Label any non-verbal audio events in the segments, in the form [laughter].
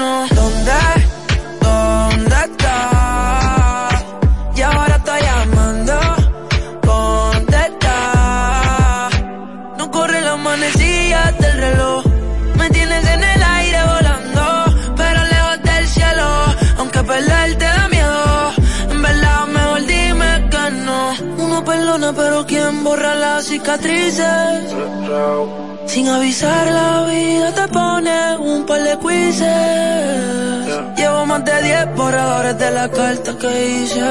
¿Dónde? ¿Dónde está? Y ahora está llamando. Contesta. No corre la manecillas del reloj. Me tienes en el aire volando. Pero lejos del cielo. Aunque perder te da miedo. En verdad, mejor dime que no. Uno perdona, pero ¿quién borra las cicatrices? Sin avisar la vida te pone un par de quizzes. Llevo más de 10 borradores de la carta que hice.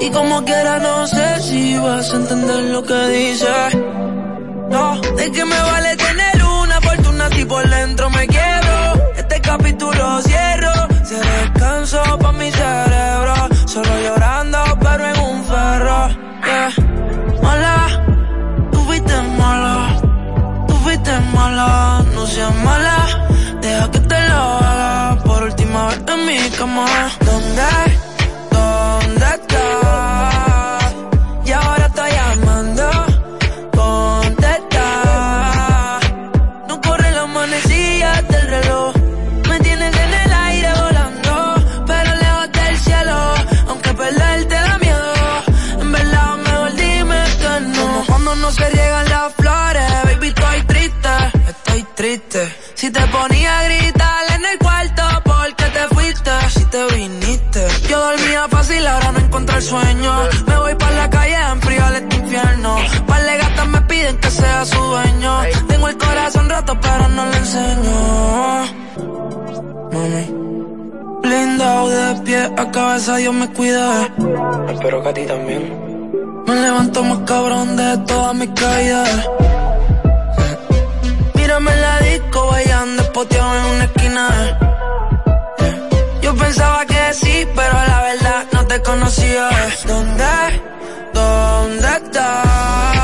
Y como quiera no sé si vas a entender lo que dice. No, de que me vale tener una fortuna si por dentro me quiero. Este capítulo cierro, se descanso pa' mi cerebro. Solo llorando pero en un ferro. Yeah. Seas mala. Deja que te lo haga por última vez en mi cama. ¿Dónde? ¿Dónde sea su dueño. Tengo el corazón roto, pero no le enseño. Mami. Blindado de pie a cabeza, Dios me cuida. Espero que a ti también. Me levanto más cabrón de todas mis caídas. Mírame en la disco, bailando espoteado en una esquina. Yo pensaba que sí, pero la verdad no te conocía. ¿Dónde? ¿Dónde estás?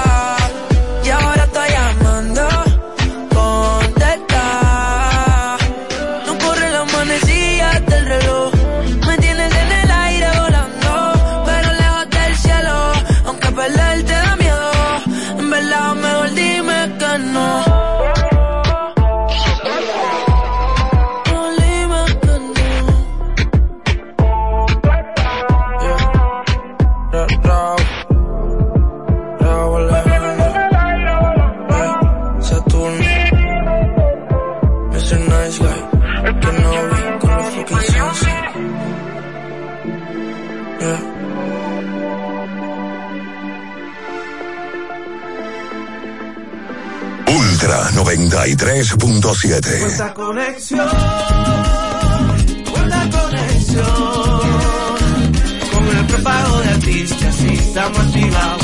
93.7. Cuánta conexión, cuánta conexión. Con el prepago de artistas y estamos activados.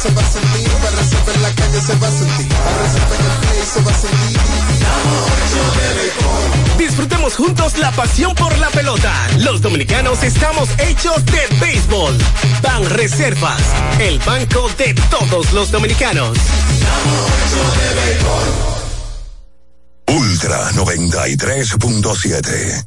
Se va a sentir, la reserva en la calle se va a sentir, la reserva en el play se va a sentir. Disfrutemos juntos la pasión por la pelota. Los dominicanos estamos hechos de béisbol. Ban Reservas, el banco de todos los dominicanos. Ultra 93.7.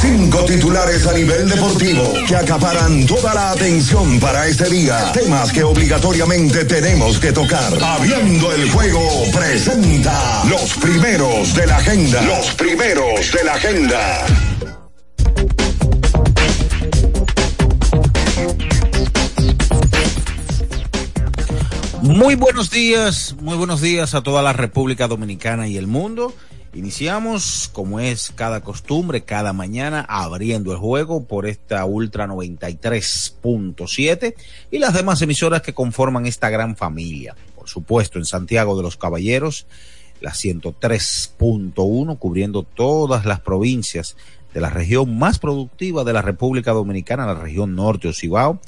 Cinco titulares a nivel deportivo que acaparan toda la atención para este día. Temas que obligatoriamente tenemos que tocar. Abriendo el juego presenta los primeros de la agenda. Los primeros de la agenda. Muy buenos días, muy buenos días a toda la República Dominicana y el mundo. Iniciamos, como es cada costumbre, cada mañana abriendo el juego por esta Ultra 93.7 y las demás emisoras que conforman esta gran familia. Por supuesto, en Santiago de los Caballeros, la 103.1, cubriendo todas las provincias de la región más productiva de la República Dominicana, la región norte o Cibao.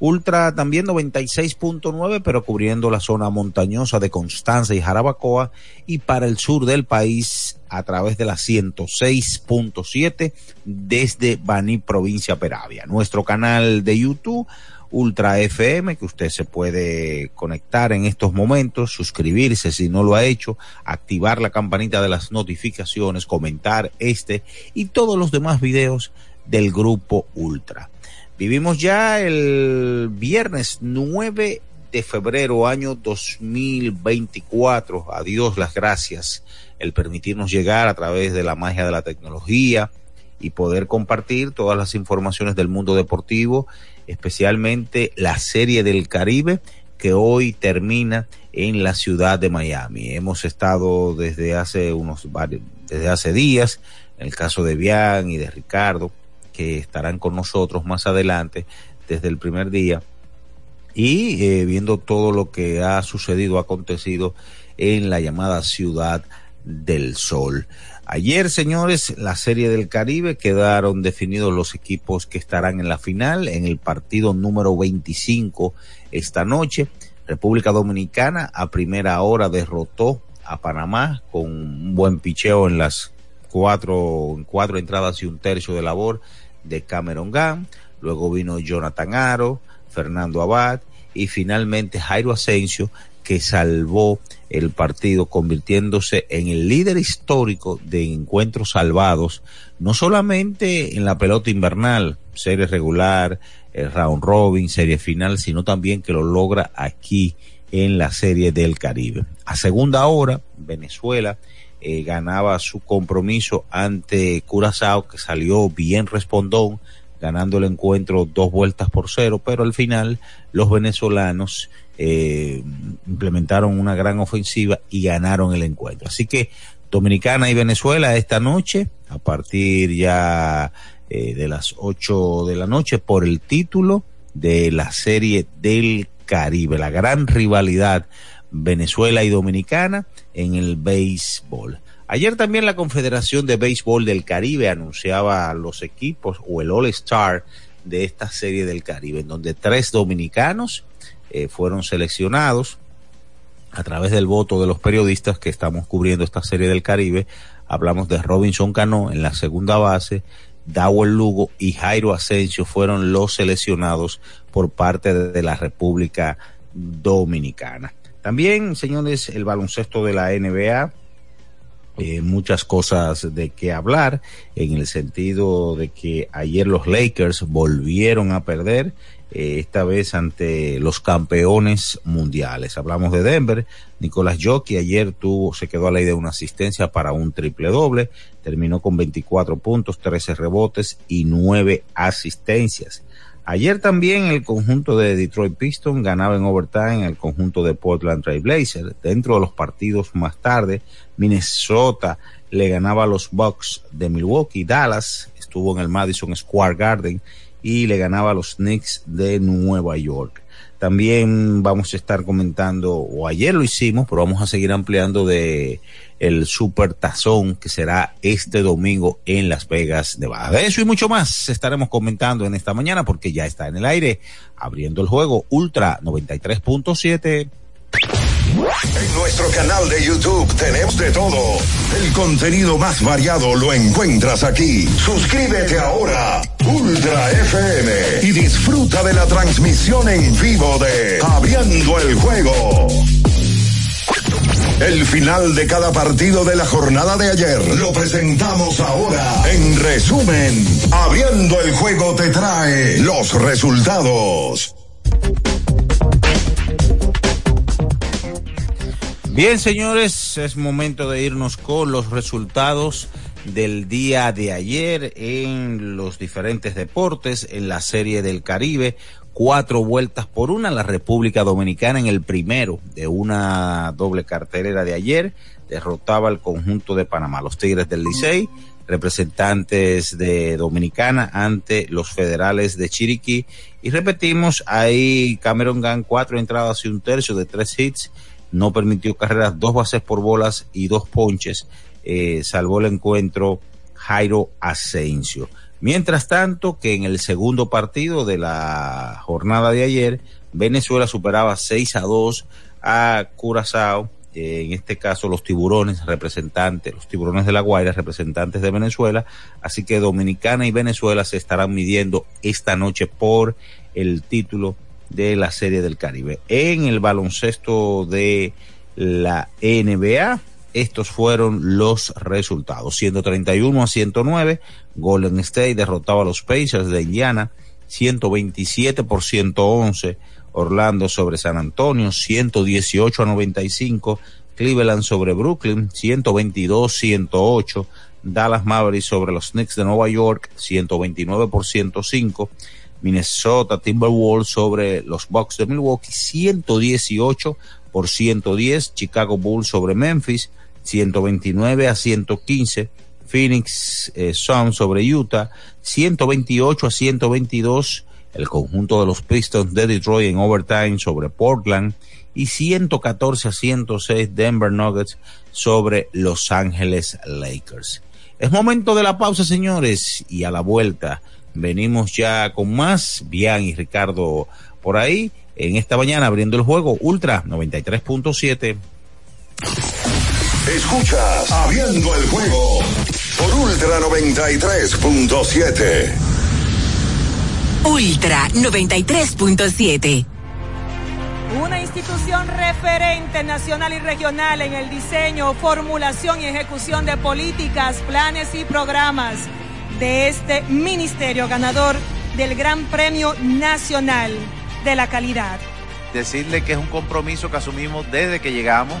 Ultra también 96.9, pero cubriendo la zona montañosa de Constanza y Jarabacoa y para el sur del país a través de la 106.7 desde Baní, provincia Peravia. Nuestro canal de YouTube, Ultra FM, que usted se puede conectar en estos momentos, suscribirse si no lo ha hecho, activar la campanita de las notificaciones, comentar este y todos los demás videos del grupo Ultra. Vivimos ya el viernes 9 de febrero año 2024. A Dios las gracias el permitirnos llegar a través de la magia de la tecnología y poder compartir todas las informaciones del mundo deportivo, especialmente la serie del Caribe que hoy termina en la ciudad de Miami. Hemos estado desde hace unos varios, desde hace días, en el caso de Bian y de Ricardo, que estarán con nosotros más adelante desde el primer día y eh, viendo todo lo que ha sucedido, acontecido en la llamada ciudad del sol. Ayer, señores, la serie del Caribe quedaron definidos los equipos que estarán en la final en el partido número 25 esta noche. República Dominicana a primera hora derrotó a Panamá con un buen picheo en las cuatro, cuatro entradas y un tercio de labor de Cameron Gunn, luego vino Jonathan Aro, Fernando Abad y finalmente Jairo Asensio que salvó el partido convirtiéndose en el líder histórico de encuentros salvados, no solamente en la pelota invernal, serie regular, el round robin, serie final, sino también que lo logra aquí en la serie del Caribe. A segunda hora, Venezuela eh, ganaba su compromiso ante Curazao, que salió bien respondón, ganando el encuentro dos vueltas por cero, pero al final los venezolanos eh, implementaron una gran ofensiva y ganaron el encuentro. Así que Dominicana y Venezuela esta noche, a partir ya eh, de las ocho de la noche, por el título de la serie del Caribe, la gran rivalidad Venezuela y Dominicana en el béisbol. Ayer también la Confederación de Béisbol del Caribe anunciaba los equipos o el All Star de esta serie del Caribe, en donde tres dominicanos eh, fueron seleccionados a través del voto de los periodistas que estamos cubriendo esta serie del Caribe. Hablamos de Robinson Cano en la segunda base, Dawel Lugo y Jairo Asensio fueron los seleccionados por parte de la República Dominicana. También, señores, el baloncesto de la NBA eh, muchas cosas de qué hablar, en el sentido de que ayer los Lakers volvieron a perder, eh, esta vez ante los campeones mundiales. Hablamos de Denver, Nicolás Jockey ayer tuvo, se quedó a la idea de una asistencia para un triple doble, terminó con 24 puntos, 13 rebotes y 9 asistencias. Ayer también el conjunto de Detroit Pistons ganaba en overtime el conjunto de Portland Trail Blazers. Dentro de los partidos más tarde, Minnesota le ganaba a los Bucks de Milwaukee. Dallas estuvo en el Madison Square Garden y le ganaba a los Knicks de Nueva York. También vamos a estar comentando, o ayer lo hicimos, pero vamos a seguir ampliando de el Super Tazón que será este domingo en Las Vegas, Nevada. De eso y mucho más estaremos comentando en esta mañana porque ya está en el aire abriendo el juego Ultra 93.7. En nuestro canal de YouTube tenemos de todo. El contenido más variado lo encuentras aquí. Suscríbete ahora, Ultra FM, y disfruta de la transmisión en vivo de Abriendo el Juego. El final de cada partido de la jornada de ayer lo presentamos ahora. En resumen, Abriendo el Juego te trae los resultados. Bien, señores, es momento de irnos con los resultados del día de ayer en los diferentes deportes, en la Serie del Caribe. Cuatro vueltas por una, la República Dominicana en el primero de una doble cartelera de ayer derrotaba al conjunto de Panamá, los Tigres del Licey, representantes de Dominicana ante los federales de Chiriquí. Y repetimos, ahí Cameron Gunn, cuatro entradas y un tercio de tres hits no permitió carreras, dos bases por bolas y dos ponches. Eh, salvó el encuentro Jairo Asensio. Mientras tanto, que en el segundo partido de la jornada de ayer, Venezuela superaba 6 a 2 a Curazao. Eh, en este caso, los tiburones representantes, los tiburones de la Guaira, representantes de Venezuela. Así que Dominicana y Venezuela se estarán midiendo esta noche por el título de la Serie del Caribe. En el baloncesto de la NBA, estos fueron los resultados. 131 a 109, Golden State derrotaba a los Pacers de Indiana, 127 por 111, Orlando sobre San Antonio, 118 a 95, Cleveland sobre Brooklyn, 122 108, Dallas Mavericks sobre los Knicks de Nueva York, 129 por 105, Minnesota Timberwolves sobre los Bucks de Milwaukee, 118 por 110, Chicago Bulls sobre Memphis, 129 a 115, Phoenix eh, sobre Utah, 128 a 122, el conjunto de los Pistons de Detroit en overtime sobre Portland y 114 a 106 Denver Nuggets sobre Los Ángeles Lakers. Es momento de la pausa, señores, y a la vuelta Venimos ya con más. Bian y Ricardo por ahí. En esta mañana abriendo el juego Ultra 93.7. Escuchas Abriendo el juego por Ultra 93.7. Ultra 93.7. Una institución referente nacional y regional en el diseño, formulación y ejecución de políticas, planes y programas de este ministerio ganador del Gran Premio Nacional de la Calidad. Decirle que es un compromiso que asumimos desde que llegamos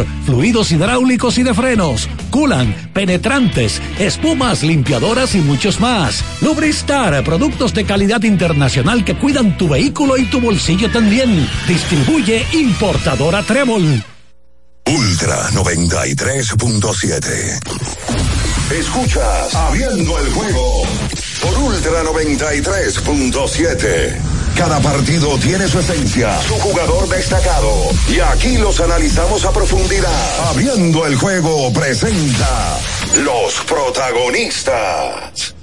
fluidos hidráulicos y de frenos, culan, penetrantes, espumas, limpiadoras y muchos más. Lubristar, productos de calidad internacional que cuidan tu vehículo y tu bolsillo también. Distribuye importadora Trébol. Ultra 93.7. Escuchas Abriendo el juego por Ultra 93.7. Cada partido tiene su esencia, su jugador destacado. Y aquí los analizamos a profundidad. Abriendo el juego presenta los protagonistas.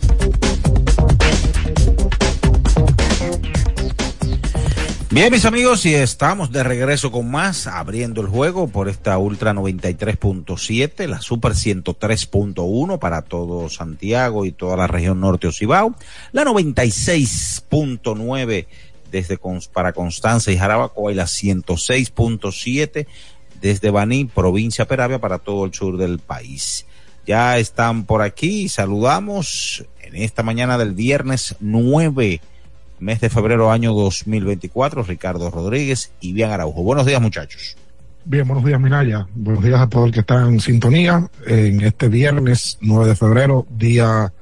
Bien, mis amigos, y estamos de regreso con más, abriendo el juego por esta Ultra 93.7, la Super 103.1 para todo Santiago y toda la región norte Ocibao, la 96.9 desde para Constanza y Jarabacoa y la 106.7 desde Baní, provincia Peravia, para todo el sur del país. Ya están por aquí, saludamos en esta mañana del viernes 9 mes de febrero año 2024, Ricardo Rodríguez y Bien Araujo. Buenos días muchachos. Bien, buenos días Minaya, buenos días a todo el que está en sintonía en este viernes 9 de febrero, día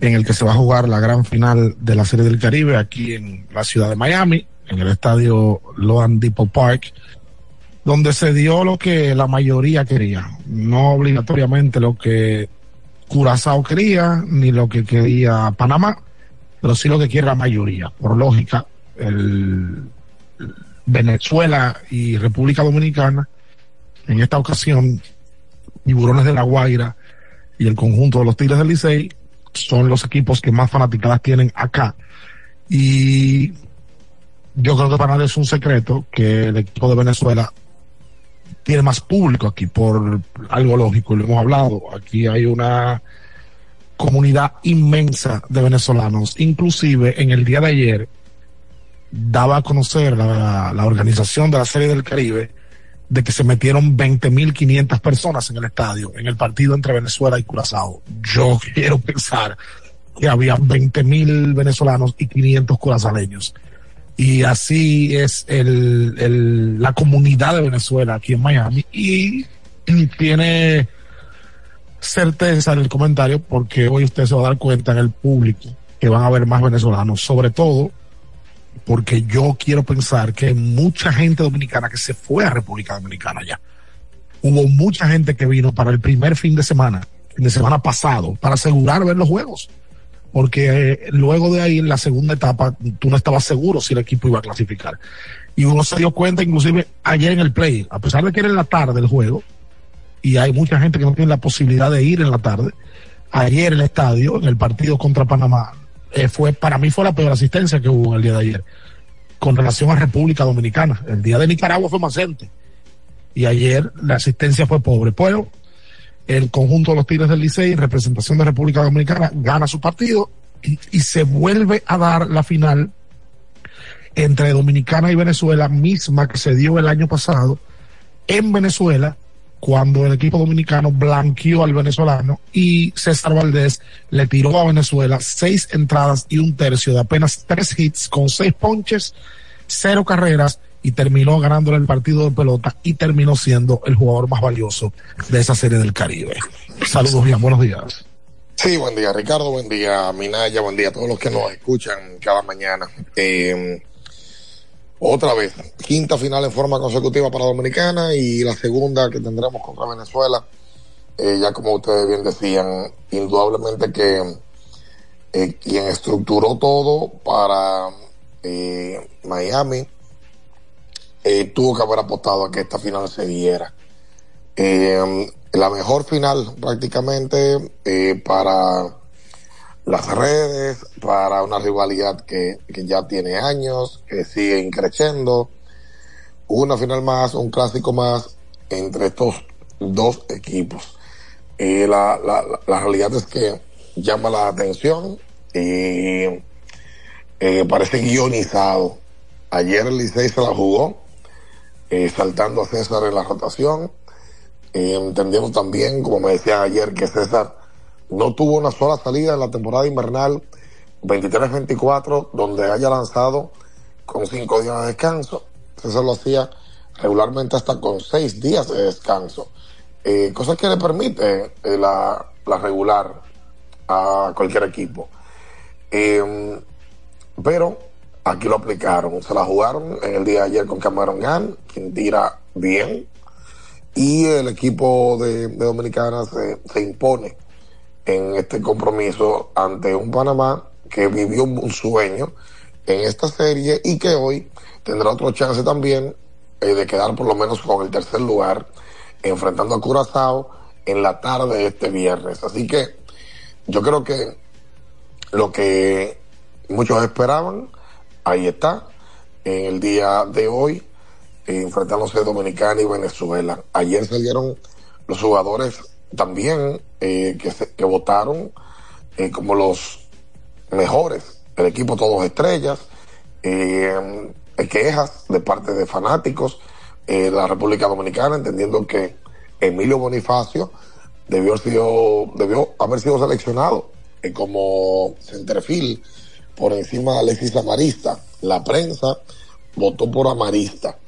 en el que se va a jugar la gran final de la Serie del Caribe aquí en la ciudad de Miami, en el estadio Loan Depot Park, donde se dio lo que la mayoría quería, no obligatoriamente lo que Curazao quería, ni lo que quería Panamá, pero sí lo que quiere la mayoría. Por lógica, el Venezuela y República Dominicana, en esta ocasión, Tiburones de la Guaira y el conjunto de los Tigres del Licey son los equipos que más fanaticadas tienen acá. Y yo creo que para nadie es un secreto que el equipo de Venezuela tiene más público aquí por algo lógico, lo hemos hablado. Aquí hay una comunidad inmensa de venezolanos. Inclusive en el día de ayer daba a conocer la, la organización de la Serie del Caribe de que se metieron 20.500 personas en el estadio en el partido entre Venezuela y Curazao. Yo [laughs] quiero pensar que había 20.000 venezolanos y 500 curazaleños. Y así es el, el, la comunidad de Venezuela aquí en Miami. Y tiene certeza en el comentario porque hoy usted se va a dar cuenta en el público que van a haber más venezolanos, sobre todo porque yo quiero pensar que mucha gente dominicana que se fue a República Dominicana ya. Hubo mucha gente que vino para el primer fin de semana, fin de semana pasado, para asegurar ver los juegos. Porque eh, luego de ahí, en la segunda etapa, tú no estabas seguro si el equipo iba a clasificar. Y uno se dio cuenta, inclusive ayer en el play, a pesar de que era en la tarde el juego, y hay mucha gente que no tiene la posibilidad de ir en la tarde. Ayer en el estadio, en el partido contra Panamá, eh, fue para mí fue la peor asistencia que hubo el día de ayer con relación a República Dominicana. El día de Nicaragua fue más gente y ayer la asistencia fue pobre. Pero el conjunto de los Tigres del Licey, en representación de República Dominicana, gana su partido y se vuelve a dar la final entre Dominicana y Venezuela, misma que se dio el año pasado en Venezuela cuando el equipo dominicano blanqueó al venezolano y César Valdés le tiró a Venezuela seis entradas y un tercio de apenas tres hits con seis ponches, cero carreras y terminó ganándole el partido de pelota y terminó siendo el jugador más valioso de esa serie del Caribe. Saludos bien, buenos días. Sí, buen día Ricardo, buen día Minaya, buen día a todos los que nos escuchan cada mañana. Eh, otra vez, quinta final en forma consecutiva para Dominicana y la segunda que tendremos contra Venezuela. Eh, ya como ustedes bien decían, indudablemente que eh, quien estructuró todo para eh, Miami tuvo que haber apostado a que esta final se diera. La mejor final prácticamente para las redes, para una rivalidad que, que ya tiene años, que sigue increciendo. Una final más, un clásico más entre estos dos equipos. Eh, la, la, la realidad es que llama la atención y eh, parece guionizado. Ayer el Licey se la jugó, eh, saltando a César en la rotación. Eh, entendiendo también, como me decían ayer, que César no tuvo una sola salida en la temporada invernal 23-24, donde haya lanzado con cinco días de descanso. César lo hacía regularmente hasta con seis días de descanso. Eh, cosa que le permite eh, la, la, regular a cualquier equipo. Eh, pero aquí lo aplicaron, se la jugaron en el día de ayer con Cameron Gann, quien tira bien, y el equipo de, de Dominicana se, se, impone en este compromiso ante un Panamá que vivió un sueño en esta serie y que hoy tendrá otro chance también eh, de quedar por lo menos con el tercer lugar enfrentando a Curazao en la tarde de este viernes. Así que yo creo que lo que muchos esperaban, ahí está, en el día de hoy, enfrentándose Dominicana y Venezuela. Ayer salieron los jugadores también eh, que, se, que votaron eh, como los mejores, el equipo todos estrellas, eh, quejas de parte de fanáticos de la República Dominicana, entendiendo que Emilio Bonifacio debió, sido, debió haber sido seleccionado como centerfield por encima de Alexis Amarista. La prensa votó por Amarista.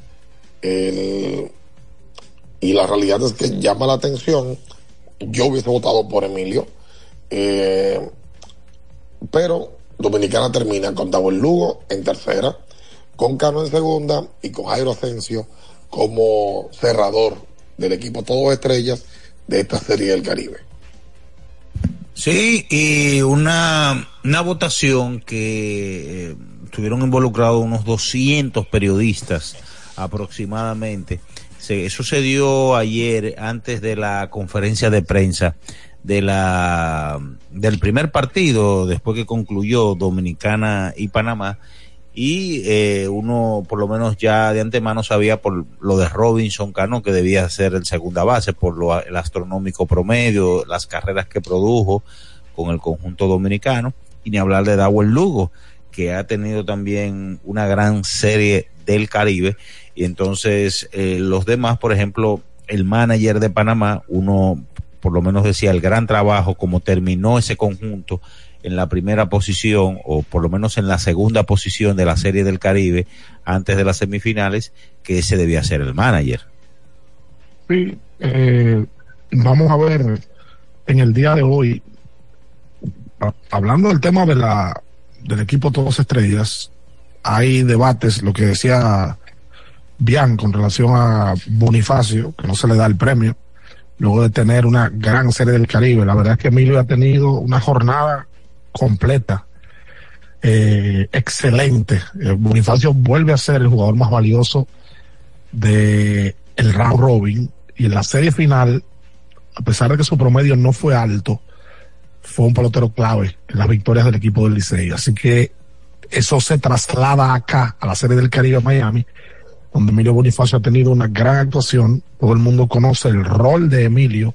Eh, y la realidad es que llama la atención. Yo hubiese votado por Emilio. Eh, pero Dominicana termina con Dawel Lugo en tercera, con Cano en segunda y con Jairo Asensio como cerrador del equipo Todos Estrellas de esta serie del Caribe. Sí, y una, una votación que eh, estuvieron involucrados unos 200 periodistas aproximadamente. Se, eso se dio ayer antes de la conferencia de prensa de la del primer partido después que concluyó Dominicana y Panamá. Y eh, uno por lo menos ya de antemano sabía por lo de Robinson Cano que debía ser el segunda base por lo, el astronómico promedio, las carreras que produjo con el conjunto dominicano. Y ni hablar de Dawel Lugo que ha tenido también una gran serie del Caribe y entonces eh, los demás por ejemplo el manager de Panamá uno por lo menos decía el gran trabajo como terminó ese conjunto en la primera posición o por lo menos en la segunda posición de la serie del Caribe antes de las semifinales que ese debía ser el manager. Sí, eh, vamos a ver en el día de hoy, hablando del tema de la del equipo Todos Estrellas, hay debates, lo que decía Bian con relación a Bonifacio, que no se le da el premio, luego de tener una gran serie del Caribe. La verdad es que Emilio ha tenido una jornada completa, eh, excelente. Eh, Bonifacio vuelve a ser el jugador más valioso de el round robin y en la serie final, a pesar de que su promedio no fue alto, fue un pelotero clave en las victorias del equipo del Licey. Así que eso se traslada acá a la serie del Caribe Miami, donde Emilio Bonifacio ha tenido una gran actuación. Todo el mundo conoce el rol de Emilio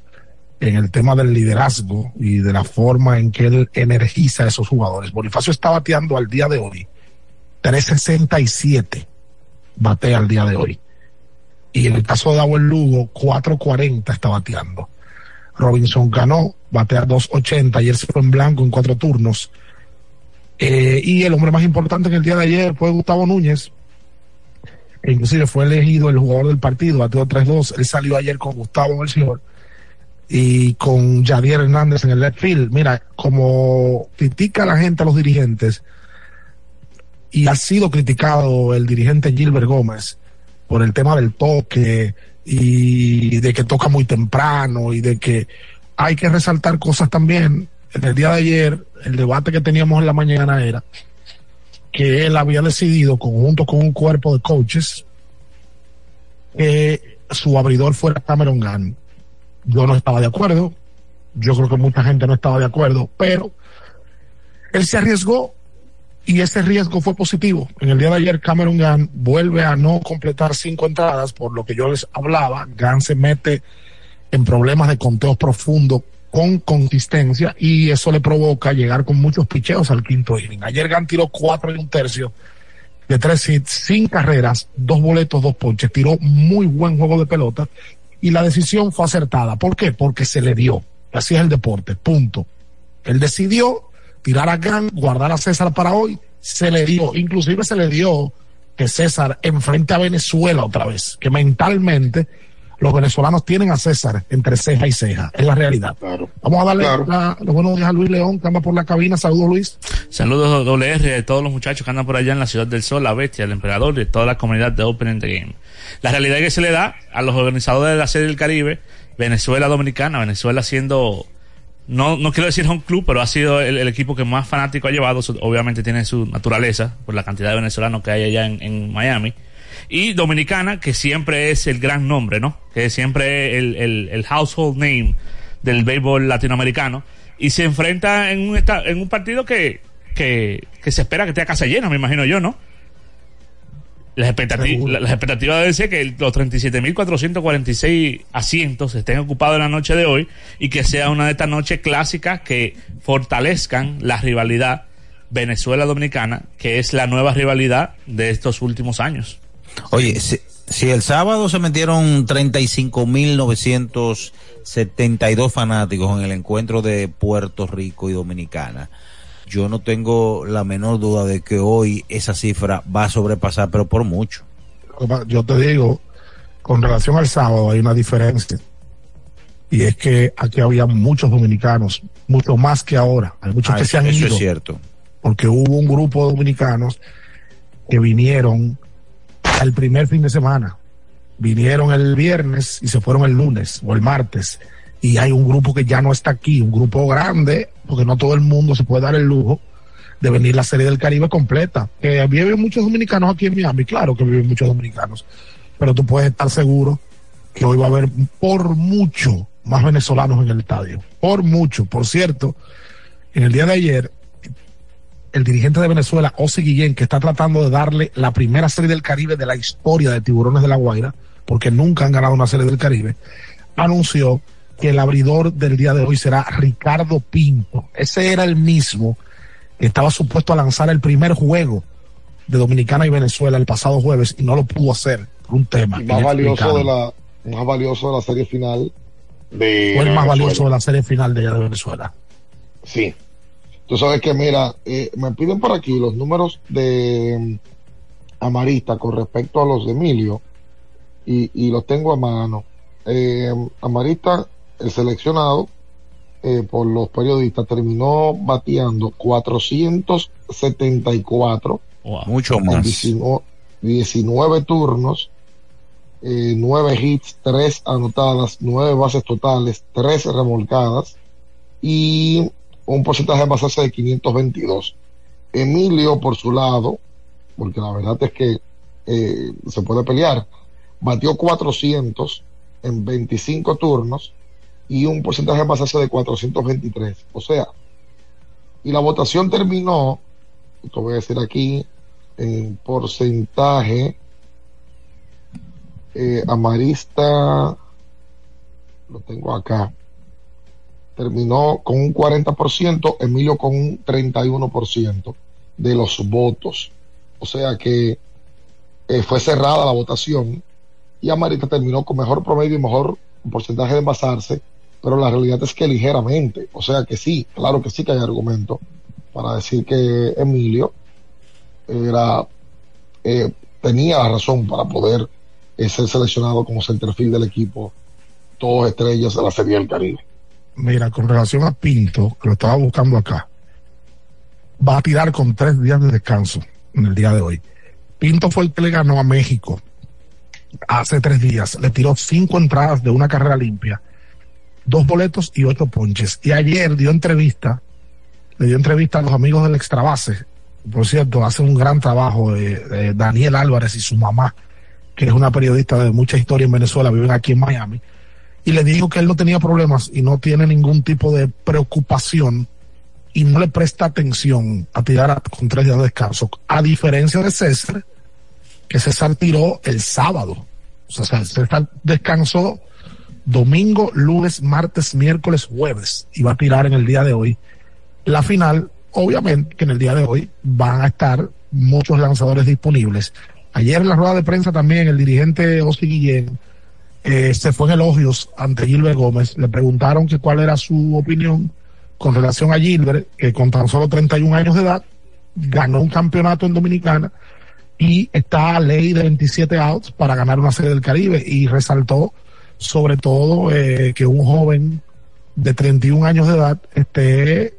en el tema del liderazgo y de la forma en que él energiza a esos jugadores. Bonifacio está bateando al día de hoy 367 batea al día de hoy. Y en el caso de Dawel Lugo, 440 está bateando. Robinson ganó, batea 280, ayer se fue en blanco en cuatro turnos. Eh, y el hombre más importante en el día de ayer fue Gustavo Núñez, inclusive fue elegido el jugador del partido, bateó 3-2. Él salió ayer con Gustavo Melchior y con Javier Hernández en el left field. Mira, como critica la gente a los dirigentes, y ha sido criticado el dirigente Gilbert Gómez por el tema del toque y de que toca muy temprano y de que hay que resaltar cosas también. En el día de ayer, el debate que teníamos en la mañana era que él había decidido, conjunto con un cuerpo de coaches, que su abridor fuera Cameron Gunn. Yo no estaba de acuerdo, yo creo que mucha gente no estaba de acuerdo, pero él se arriesgó y ese riesgo fue positivo. En el día de ayer Cameron Gunn vuelve a no completar cinco entradas, por lo que yo les hablaba, Gunn se mete en problemas de conteo profundo con consistencia y eso le provoca llegar con muchos picheos al quinto inning. Ayer Gunn tiró cuatro y un tercio de tres hits, sin carreras, dos boletos, dos ponches, tiró muy buen juego de pelota y la decisión fue acertada. ¿Por qué? Porque se le dio. Así es el deporte, punto. Él decidió tirar a Gunn, guardar a César para hoy, se le dio, inclusive se le dio que César enfrente a Venezuela otra vez, que mentalmente los venezolanos tienen a César entre ceja y ceja, es la realidad. Vamos a darle la- los buenos días a Luis León, que anda por la cabina. Saludos, Luis. Saludos WR de todos los muchachos que andan por allá en la ciudad del sol, la bestia, el emperador de toda la comunidad de Open in the Game. La realidad que se le da a los organizadores de la Serie del Caribe, Venezuela Dominicana, Venezuela siendo, no, no quiero decir un club, pero ha sido el, el equipo que más fanático ha llevado, obviamente tiene su naturaleza por la cantidad de venezolanos que hay allá en, en Miami. Y Dominicana, que siempre es el gran nombre, ¿no? Que siempre es el, el, el household name del béisbol latinoamericano. Y se enfrenta en un, en un partido que, que, que se espera que esté a casa llena, me imagino yo, ¿no? Las expectativas, las expectativas deben ser que los 37.446 asientos estén ocupados en la noche de hoy y que sea una de estas noches clásicas que fortalezcan la rivalidad Venezuela-Dominicana, que es la nueva rivalidad de estos últimos años. Oye, si, si el sábado se metieron 35.972 fanáticos en el encuentro de Puerto Rico y Dominicana, yo no tengo la menor duda de que hoy esa cifra va a sobrepasar, pero por mucho. Yo te digo, con relación al sábado hay una diferencia. Y es que aquí había muchos dominicanos, mucho más que ahora. Hay muchos Ah, que eso- se han eso ido. es cierto. Porque hubo un grupo de dominicanos que vinieron al primer fin de semana. Vinieron el viernes y se fueron el lunes o el martes. Y hay un grupo que ya no está aquí, un grupo grande, porque no todo el mundo se puede dar el lujo de venir la serie del Caribe completa. Que viven muchos dominicanos aquí en Miami, claro que viven muchos dominicanos, pero tú puedes estar seguro que hoy va a haber por mucho más venezolanos en el estadio. Por mucho. Por cierto, en el día de ayer, el dirigente de Venezuela, Ose Guillén, que está tratando de darle la primera serie del Caribe de la historia de Tiburones de la Guaira, porque nunca han ganado una serie del Caribe, anunció que el abridor del día de hoy será Ricardo Pinto. Ese era el mismo que estaba supuesto a lanzar el primer juego de Dominicana y Venezuela el pasado jueves y no lo pudo hacer por un tema. más valioso de la más valioso de la serie final de Fue el más Venezuela. valioso de la serie final de, de Venezuela. Sí. Tú sabes que, mira, eh, me piden por aquí los números de mm, Amarista con respecto a los de Emilio y, y los tengo a mano. Eh, Amarista, el seleccionado eh, por los periodistas, terminó bateando 474 Mucho más. 19, 19 turnos, eh, 9 hits, 3 anotadas, 9 bases totales, 3 remolcadas y un porcentaje de basarse de 522. Emilio, por su lado, porque la verdad es que eh, se puede pelear, batió 400 en 25 turnos y un porcentaje de basarse de 423. O sea, y la votación terminó, te voy a decir aquí, en porcentaje, eh, Amarista, lo tengo acá, terminó con un 40%, Emilio con un 31% de los votos. O sea que eh, fue cerrada la votación y Amarista terminó con mejor promedio y mejor porcentaje de envasarse, pero la realidad es que ligeramente. O sea que sí, claro que sí que hay argumento para decir que Emilio era eh, tenía la razón para poder eh, ser seleccionado como centerfield del equipo, todos estrellas de la Serie del Caribe. Mira, con relación a Pinto, que lo estaba buscando acá, va a tirar con tres días de descanso en el día de hoy. Pinto fue el que le ganó a México hace tres días. Le tiró cinco entradas de una carrera limpia, dos boletos y ocho ponches. Y ayer dio entrevista, le dio entrevista a los amigos del extrabase. Por cierto, hace un gran trabajo eh, Daniel Álvarez y su mamá, que es una periodista de mucha historia en Venezuela, viven aquí en Miami. Y le dijo que él no tenía problemas y no tiene ningún tipo de preocupación y no le presta atención a tirar a- con tres días de descanso. A diferencia de César, que César tiró el sábado. O sea, César descansó domingo, lunes, martes, miércoles, jueves y va a tirar en el día de hoy. La final, obviamente que en el día de hoy van a estar muchos lanzadores disponibles. Ayer en la rueda de prensa también el dirigente Osi Guillén eh, se fue en elogios ante Gilbert Gómez. Le preguntaron que cuál era su opinión con relación a Gilbert, que con tan solo 31 años de edad ganó un campeonato en Dominicana y está a ley de 27 outs para ganar una serie del Caribe y resaltó sobre todo eh, que un joven de 31 años de edad esté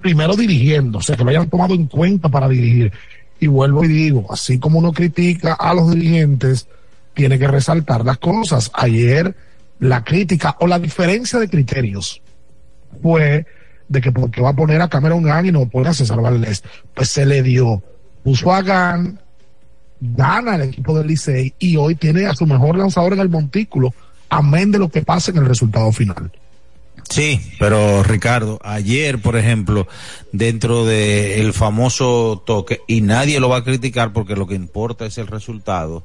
primero dirigiendo, o sea, que lo hayan tomado en cuenta para dirigir. Y vuelvo y digo, así como uno critica a los dirigentes, tiene que resaltar las cosas. Ayer la crítica o la diferencia de criterios fue de que porque va a poner a Cameron Gunn y no pone a César Valdés, pues se le dio, puso a Gunn, gana el equipo del Licey y hoy tiene a su mejor lanzador en el montículo, amén de lo que pase en el resultado final. Sí, pero Ricardo, ayer, por ejemplo, dentro del famoso toque, y nadie lo va a criticar porque lo que importa es el resultado,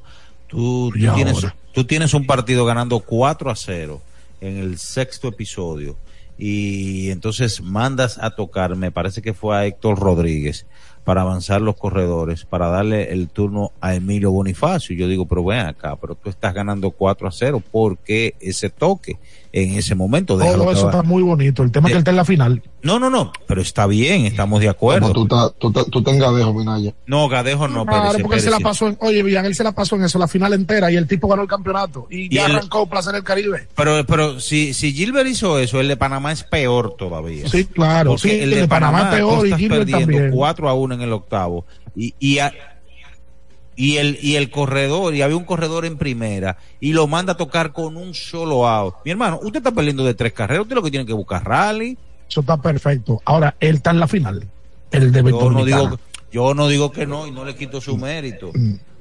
tú, Y tú tienes, ahora. tú tienes un partido ganando 4 a 0 en el sexto episodio y entonces mandas a tocar, me parece que fue a Héctor Rodríguez para avanzar los corredores, para darle el turno a Emilio Bonifacio. Yo digo, pero ven acá, pero tú estás ganando 4 a 0, ¿por qué ese toque en ese momento? Déjalo Todo que eso va- está muy bonito. El tema es que él está en la final. no, no, no, pero está bien, estamos de acuerdo. Como tú, ta- tú, ta- tú tengas dejo, Minaya. No, Gadejo no, Claro, porque él se la pasó en, oye, Villan, él se la pasó en eso, la final entera, y el tipo ganó el campeonato, y, Y ya él- arrancó Placer del Caribe. Pero, pero si, si Gilbert hizo eso, el de Panamá es peor todavía. Sí, claro, Porque sí, el de, Panamá, es peor y estás Gilbert perdiendo también. 4 a 1 en el octavo. Y, y, a- y el, y el corredor, y había un corredor en primera, y lo manda a tocar con un solo out. Mi hermano, usted está perdiendo de tres carreras, usted lo que tiene que buscar rally. Eso está perfecto. Ahora, él está en la final, el de Yo no digo, yo no digo que no, y no le quito su mérito.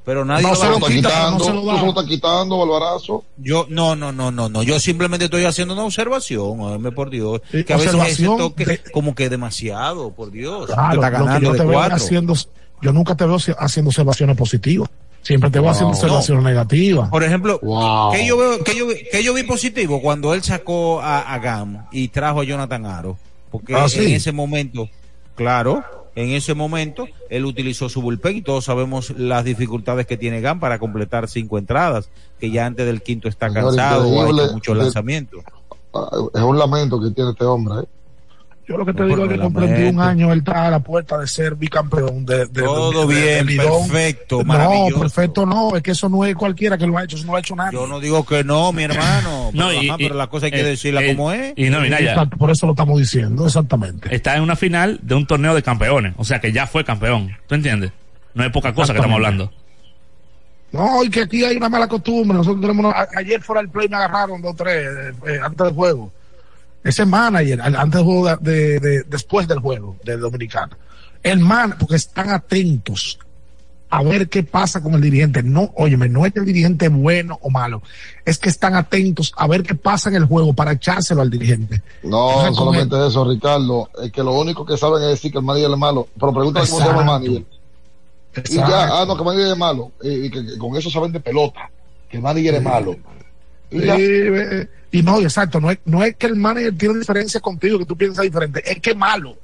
Pero nadie No lo se va lo a Está quita, quitando, no se lo tú da. se lo estás quitando, Alvarazo. Yo, no, no, no, no, no. Yo simplemente estoy haciendo una observación, óyeme, por Dios. Que a veces ese observación toque de- como que demasiado, por Dios. Claro, está lo que ganando yo te de cuatro. haciendo, yo nunca te veo haciendo observaciones positivas. Siempre te veo haciendo No. observaciones negativas. Por ejemplo, Wow. que yo veo, que yo, vi- que yo vi positivo cuando él sacó a, a Gam y trajo a Jonathan Aro. Porque Ah, en sí. ese momento, claro, en ese momento él utilizó su bullpen y todos sabemos las dificultades que tiene Gam para completar cinco entradas, que ya antes del quinto está cansado o ha hecho muchos lanzamientos. Ah, Es un lamento que tiene este hombre. ¿eh? Yo lo que te No, digo es que con lamento. 31 años él está a la puerta de ser bicampeón de, de- Todo de- de- bien, perfecto, No, maravilloso. perfecto no, es que eso no es cualquiera que lo ha hecho, eso no lo ha hecho nadie. Yo no digo que no, mi hermano. [laughs] No, pero, y- ajá, y- pero la cosa hay que eh, decirla eh, como es. Y no, mira, ya Exacto, por eso lo estamos diciendo, exactamente. está en una final de un torneo de campeones. O sea que ya fue campeón. ¿Tú entiendes? No es poca cosa que estamos hablando. No, y que aquí hay una mala costumbre. Nosotros tenemos. una- ayer fuera del play me agarraron dos, tres, eh, antes del juego. Ese manager, antes del juego, de, de- de- después del juego del Dominicano. El man, porque están atentos a ver qué pasa con el dirigente. No, óyeme, no es que el dirigente es bueno o malo. Es que están atentos a ver qué pasa en el juego para echárselo al dirigente. No, solamente eso, Ricardo. Es que lo único que saben es decir que el manager es malo. Pero pregúntale cómo se llama el Exacto. manager. Y ya, ah, no, que el manager es malo. Y que, que con eso saben de pelota. Que el manager es malo. Eh, y no, exacto, no es, no es que el manager tiene diferencia contigo, que tú piensas diferente, es que malo.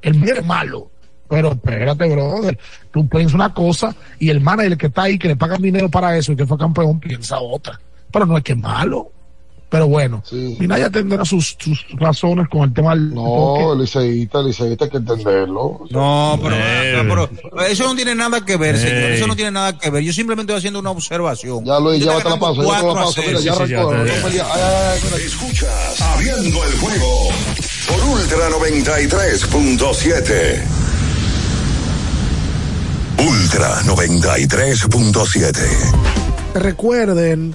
El manager es malo. Pero espérate, brother, tú piensas una cosa y el manager que está ahí, que le pagan dinero para eso y que fue campeón, piensa otra. Pero no es que malo. Pero bueno, Minaya tendrá sus, sus razones con el tema del No, el liceísta, el liceísta hay que entenderlo. No, pero, Eh. pero eso no tiene nada que ver, señor. Ey. Eso no tiene nada que ver. Yo simplemente estoy haciendo una observación. Ya Yo ya te basta la pausa, ya te la 4 a pausa, 0. mira, ya ay, mira. Escuchas Abriendo el juego por Ultra 93.7. Ultra 93.7. Recuerden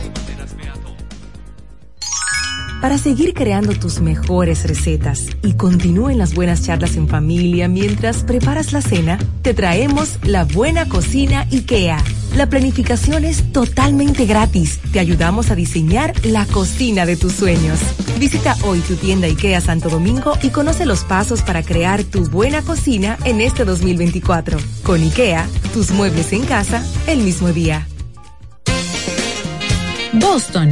Para seguir creando tus mejores recetas y continúen las buenas charlas en familia mientras preparas la cena, te traemos la buena cocina IKEA. La planificación es totalmente gratis. Te ayudamos a diseñar la cocina de tus sueños. Visita hoy tu tienda IKEA Santo Domingo y conoce los pasos para crear tu buena cocina en este 2024. Con IKEA, tus muebles en casa el mismo día. Boston,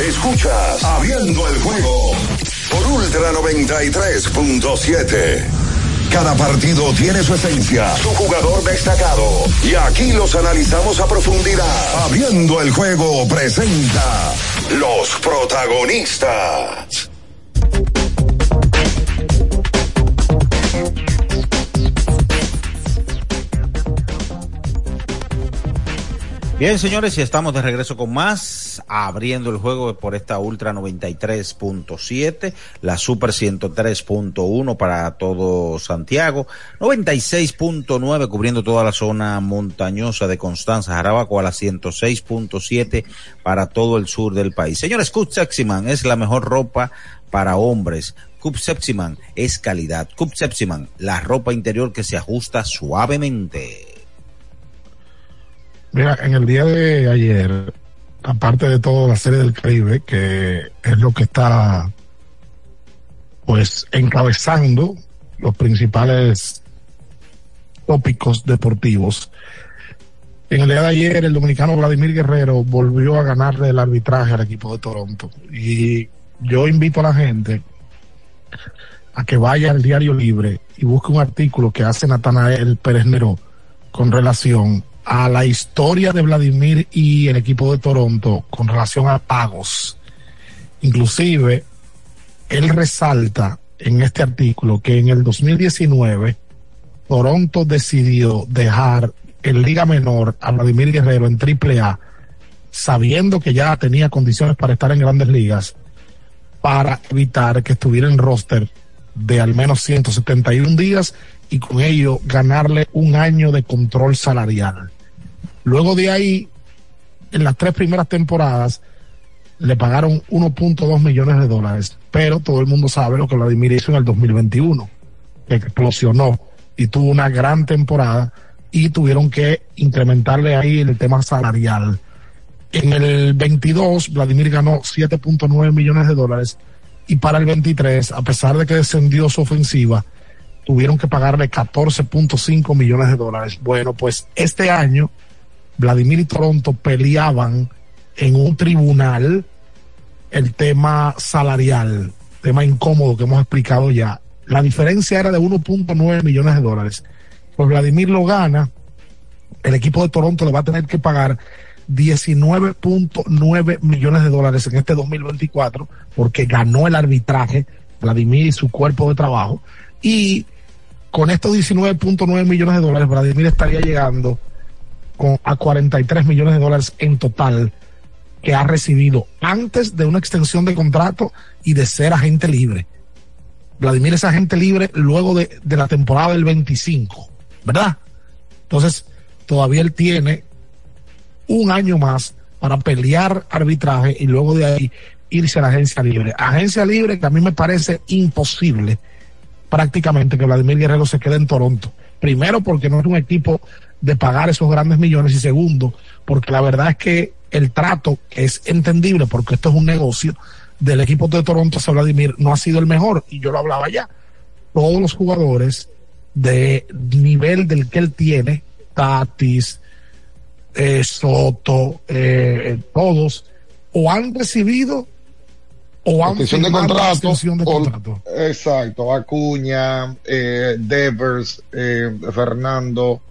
Escuchas Abriendo el juego por Ultra 93.7. Cada partido tiene su esencia, su jugador destacado. Y aquí los analizamos a profundidad. Abriendo el juego presenta los protagonistas. Bien, señores, y estamos de regreso con más, abriendo el juego por esta Ultra 93.7, la Super 103.1 para todo Santiago, 96.9 cubriendo toda la zona montañosa de Constanza, Jarabaco a la 106.7 para todo el sur del país. Señores, Cup Seximan es la mejor ropa para hombres. Cup Sepsiman es calidad. Cup Sepsiman, la ropa interior que se ajusta suavemente. Mira, en el día de ayer, aparte de toda la serie del Caribe, que es lo que está pues encabezando los principales tópicos deportivos. En el día de ayer, el dominicano Vladimir Guerrero volvió a ganarle el arbitraje al equipo de Toronto. Y yo invito a la gente a que vaya al Diario Libre y busque un artículo que hace Natanael Pérez Neró con relación a la historia de Vladimir y el equipo de Toronto con relación a pagos. Inclusive, él resalta en este artículo que en el 2019 Toronto decidió dejar en Liga Menor a Vladimir Guerrero en AAA, sabiendo que ya tenía condiciones para estar en grandes ligas, para evitar que estuviera en roster de al menos 171 días y con ello ganarle un año de control salarial. Luego de ahí, en las tres primeras temporadas, le pagaron 1.2 millones de dólares, pero todo el mundo sabe lo que Vladimir hizo en el 2021, que explosionó y tuvo una gran temporada y tuvieron que incrementarle ahí el tema salarial. En el 22, Vladimir ganó 7.9 millones de dólares y para el 23, a pesar de que descendió su ofensiva, tuvieron que pagarle 14.5 millones de dólares. Bueno, pues este año Vladimir y Toronto peleaban en un tribunal el tema salarial, tema incómodo que hemos explicado ya. La diferencia era de 1.9 millones de dólares. Pues Vladimir lo gana, el equipo de Toronto le va a tener que pagar 19.9 millones de dólares en este 2024 porque ganó el arbitraje Vladimir y su cuerpo de trabajo y con estos 19.9 millones de dólares Vladimir estaría llegando a 43 millones de dólares en total que ha recibido antes de una extensión de contrato y de ser agente libre. Vladimir es agente libre luego de, de la temporada del 25, ¿verdad? Entonces, todavía él tiene un año más para pelear arbitraje y luego de ahí irse a la agencia libre. Agencia libre que a mí me parece imposible prácticamente que Vladimir Guerrero se quede en Toronto. Primero porque no es un equipo de pagar esos grandes millones y segundo, porque la verdad es que el trato es entendible porque esto es un negocio del equipo de Toronto hacia Vladimir no ha sido el mejor y yo lo hablaba ya. Todos los jugadores de nivel del que él tiene, Tatis, eh, Soto, eh, todos, o han recibido o han extensión de contrato, extensión de o- contrato. exacto, Acuña, eh, Devers, eh, Fernando,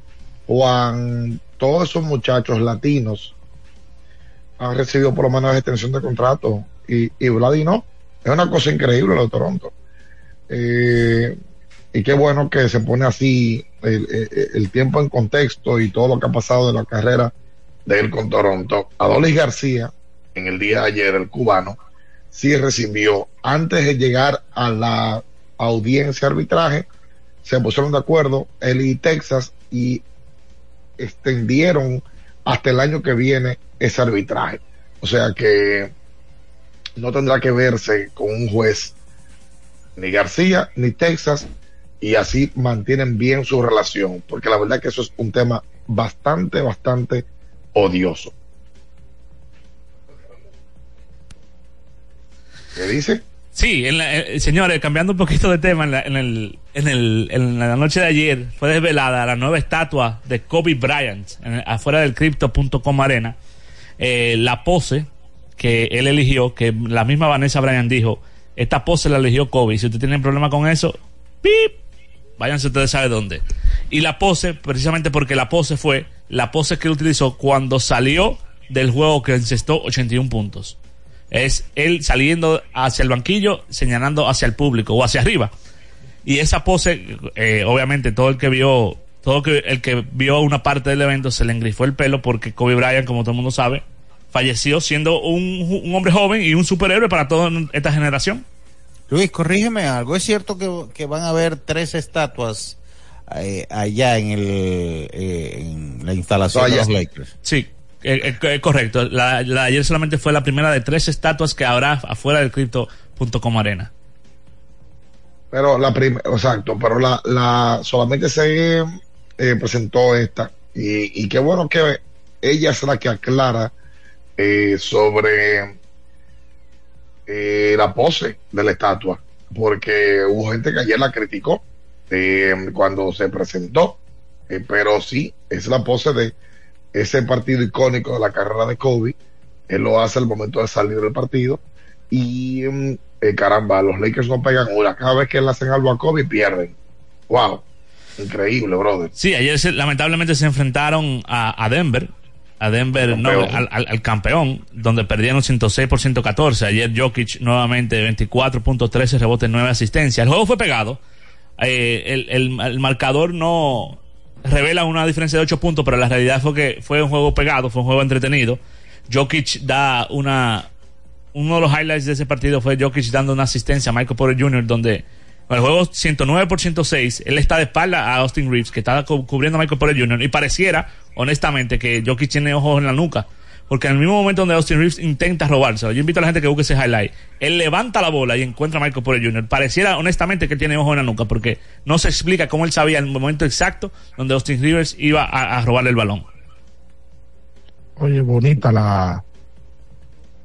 Juan, todos esos muchachos latinos han recibido por lo menos extensión de contrato y, y no. Es una cosa increíble lo de Toronto. Eh, y qué bueno que se pone así el, tiempo en contexto y todo lo que ha pasado de la carrera de él con Toronto. Adolis García, en el día de ayer, el cubano, sí recibió, antes de llegar a la audiencia arbitraje, se pusieron de acuerdo él y Texas y extendieron hasta el año que viene ese arbitraje. O sea que no tendrá que verse con un juez, ni García, ni Texas, y así mantienen bien su relación, porque la verdad que eso es un tema bastante, bastante odioso. ¿Qué dice? Sí, en la- eh, señores, cambiando un poquito de tema, en la, en, el, en, el, en la noche de ayer fue desvelada la nueva estatua de Kobe Bryant en afuera del Crypto.com Arena. Eh, la pose que él eligió, que la misma Vanessa Bryant dijo, esta pose la eligió Kobe. Si usted tiene problema con eso, ¡pip! Váyanse ustedes sabe dónde. Y la pose, precisamente porque la pose fue la pose que él utilizó cuando salió del juego que encestó 81 puntos. Es él saliendo hacia el banquillo, señalando hacia el público o hacia arriba. Y esa pose, eh, obviamente, todo el que vio, todo que, el que vio una parte del evento se le engrifó el pelo porque Kobe Bryant, como todo el mundo sabe, falleció siendo un, un hombre joven y un superhéroe para toda esta generación. Luis, corrígeme algo. ¿Es cierto que, que van a haber tres estatuas eh, allá en, el, eh, en la instalación de los Lakers? Sí, eh, eh, eh, correcto. La, ayer solamente fue la primera de tres estatuas que habrá afuera del Crypto.com Arena. Pero la primera, exacto, pero la, la solamente se presentó esta y, y qué bueno que ella es la que aclara sobre la pose de la estatua, porque hubo gente que ayer la criticó cuando se presentó, pero sí, es la pose de ese partido icónico de la carrera de Kobe, él lo hace al momento de salir del partido y mm, eh, caramba, los Lakers no pegan una. Cada vez que le hacen algo a Kobe, pierden. Wow. Increíble, brother. Sí, ayer se- lamentablemente se enfrentaron a, a Denver, a Denver no, al- al campeón, donde perdieron 106 por 114. Ayer Jokic nuevamente 24.13 rebotes, 9 asistencias. El juego fue pegado. Eh, el, el- el marcador no revela una diferencia de 8 puntos, pero la realidad fue que fue un juego pegado, fue un juego entretenido. Jokic da una uno de los highlights de ese partido fue Jokic dando una asistencia a Michael Porter Jr. donde el juego 109 por 106 él está de espalda a Austin Reeves que estaba cu- cubriendo a Michael Porter Jr. y pareciera honestamente que Jokic tiene ojos en la nuca porque en el mismo momento donde Austin Reeves intenta robárselo yo invito a la gente que busque ese highlight él levanta la bola y encuentra a Michael Porter Jr. pareciera honestamente que tiene ojos en la nuca porque no se explica cómo él sabía el momento exacto donde Austin Rivers iba a, a robarle el balón Oye, bonita la,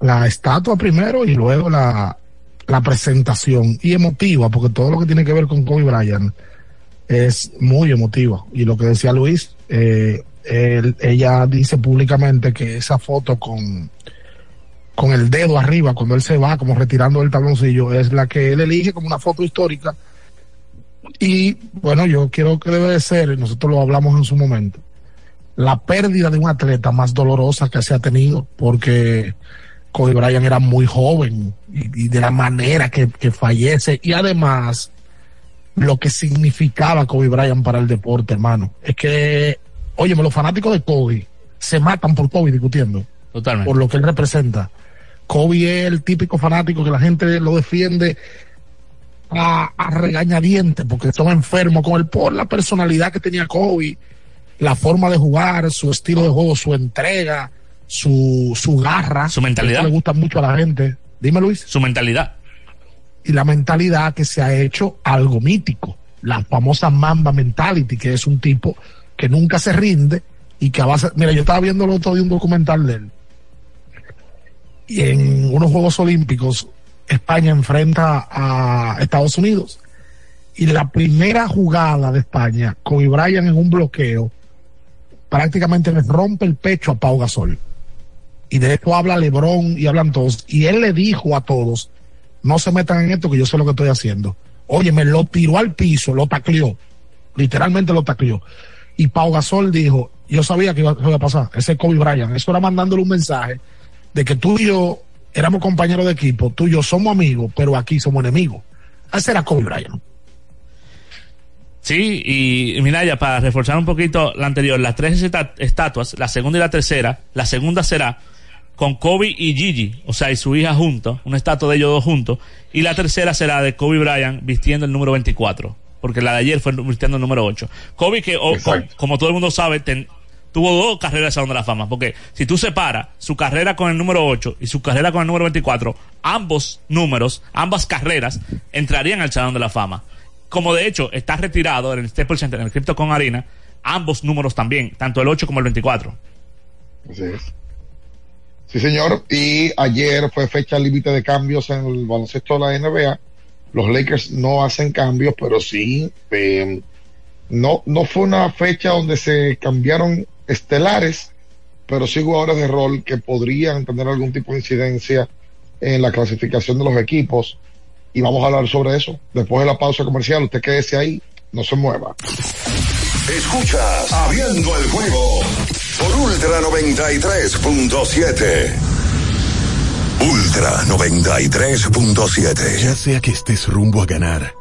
la estatua primero y luego la, la presentación. Y emotiva, porque todo lo que tiene que ver con Kobe Bryant es muy emotiva. Y lo que decía Luis, eh, ella dice públicamente que esa foto con, con el dedo arriba, cuando él se va, como retirando el tabloncillo, es la que él elige como una foto histórica. Y bueno, yo quiero que debe de ser, y nosotros lo hablamos en su momento, la pérdida de un atleta más dolorosa que se ha tenido, porque Kobe Bryant era muy joven y, y de la manera que, que fallece, y además lo que significaba Kobe Bryant para el deporte, hermano. Es que, oye, los fanáticos de Kobe se matan por Kobe discutiendo, totalmente por lo que él representa. Kobe es el típico fanático que la gente lo defiende a, a regañadientes porque estaba enfermo con él por la personalidad que tenía Kobe, la forma de jugar, su estilo de juego, su entrega, su, su garra. Su mentalidad. Eso le gusta mucho a la gente. Dime, Luis. su mentalidad Y la mentalidad que se ha hecho algo mítico. La famosa Mamba Mentality, que es un tipo que nunca se rinde y que a base. Mira, yo estaba viendo el otro día un documental de él. Y en unos Juegos Olímpicos, España enfrenta a Estados Unidos. Y la primera jugada de España, Kobe Bryant en un bloqueo, prácticamente le rompe el pecho a Pau Gasol. Y de esto habla Lebron y hablan todos. Y él le dijo a todos, no se metan en esto que yo sé lo que estoy haciendo. Oye, me lo tiró al piso, lo tacleó. Literalmente lo tacleó. Y Pau Gasol dijo, yo sabía que iba, a pasar. Ese es Kobe Bryant. Eso era mandándole un mensaje de que tú y yo éramos compañeros de equipo, tú y yo somos amigos, pero aquí somos enemigos. Ese era Kobe Bryant. Sí, y mira, ya para reforzar un poquito la anterior, las tres esta- estatuas, la segunda y la tercera, la segunda será con Kobe y Gigi, o sea, y su hija juntos, una estatua de ellos dos juntos, y la tercera será de Kobe Bryant vistiendo el número 24, porque la de ayer fue el número 8. Kobe que, o- como todo el mundo sabe, ten- tuvo dos carreras de Salón de la Fama. Porque si tú separas su carrera con el número 8 y su carrera con el número 24, ambos números, ambas carreras, entrarían al Salón de la Fama. Como de hecho está retirado en el Staples Center, en el Crypto con Arena, ambos números también, tanto el 8 como el 24. Así es. Sí, señor. Y ayer fue fecha límite de cambios en el baloncesto de la NBA. Los Lakers no hacen cambios, pero sí, eh, no, no fue una fecha donde se cambiaron estelares, pero sí jugadores de rol que podrían tener algún tipo de incidencia en la clasificación de los equipos. Y vamos a hablar sobre eso. Después de la pausa comercial, usted quédese ahí, no se mueva. Escuchas Abriendo el juego por Ultra 93.7. Ultra 93.7. Ya sea que estés rumbo a ganar,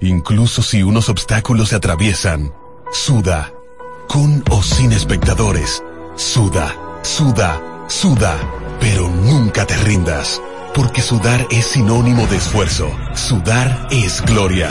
incluso si unos obstáculos se atraviesan, suda, con o sin espectadores, suda, suda, suda, pero nunca te rindas, porque sudar es sinónimo de esfuerzo, sudar es gloria.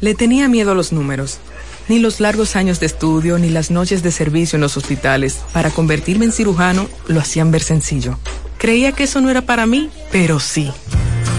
Le tenía miedo a los números. Ni los largos años de estudio ni las noches de servicio en los hospitales para convertirme en cirujano lo hacían ver sencillo. Creía que eso no era para mí, pero sí.